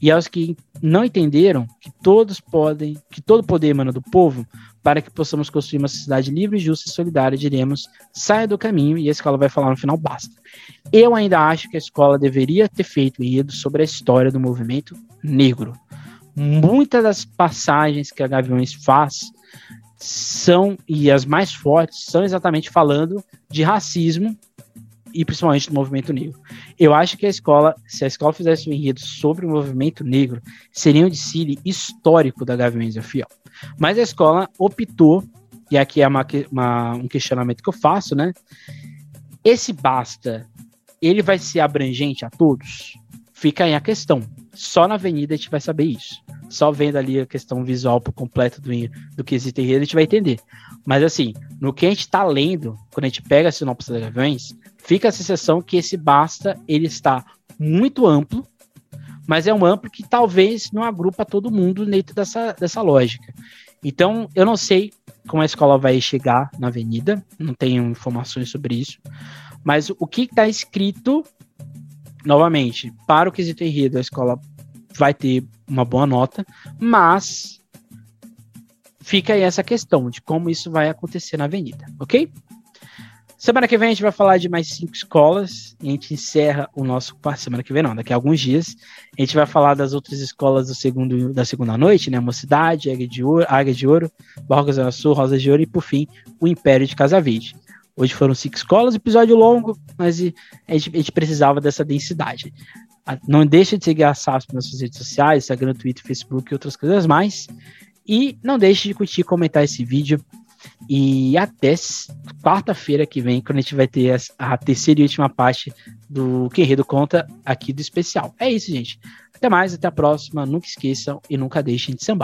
Speaker 1: E aos que não entenderam que todos podem, que todo poder emana do povo, para que possamos construir uma sociedade livre, justa e solidária, diremos, saia do caminho, e a escola vai falar no final, basta. Eu ainda acho que a escola deveria ter feito enredo sobre a história do movimento negro. Muitas das passagens que a Gaviões faz são, e as mais fortes, são exatamente falando de racismo e principalmente do movimento negro. Eu acho que a escola, se a escola fizesse um enredo sobre o movimento negro, seria um desfile histórico da Gaviões Fiel. Mas a escola optou, e aqui é uma, uma, um questionamento que eu faço, né? Esse basta, ele vai ser abrangente a todos? Fica aí a questão. Só na avenida a gente vai saber isso. Só vendo ali a questão visual por completo do, do que existe enredo, a gente vai entender. Mas assim, no que a gente está lendo, quando a gente pega a sinopse da Gaviões, fica a sensação que esse basta ele está muito amplo, mas é um amplo que talvez não agrupa todo mundo dentro dessa, dessa lógica. Então, eu não sei como a escola vai chegar na avenida, não tenho informações sobre isso, mas o que está escrito, novamente, para o quesito enredo, a escola vai ter uma boa nota, mas fica aí essa questão de como isso vai acontecer na avenida, ok? Semana que vem a gente vai falar de mais cinco escolas e a gente encerra o nosso. Semana que vem não, daqui a alguns dias. A gente vai falar das outras escolas do segundo, da segunda noite, né? Mocidade, Águia de Ouro, Águia de Ouro Barroca Zona Sul, Rosa de Ouro e, por fim, o Império de Casavide. Hoje foram cinco escolas, episódio longo, mas a gente, a gente precisava dessa densidade. Não deixe de seguir a SASP nas suas redes sociais, Instagram, Twitter, Facebook e outras coisas mais. E não deixe de curtir comentar esse vídeo e até quarta-feira que vem, quando a gente vai ter a, terceira e última parte do Querredo Conta aqui do especial. É isso, gente. Até mais, até a próxima. Nunca esqueçam e nunca deixem de sambar.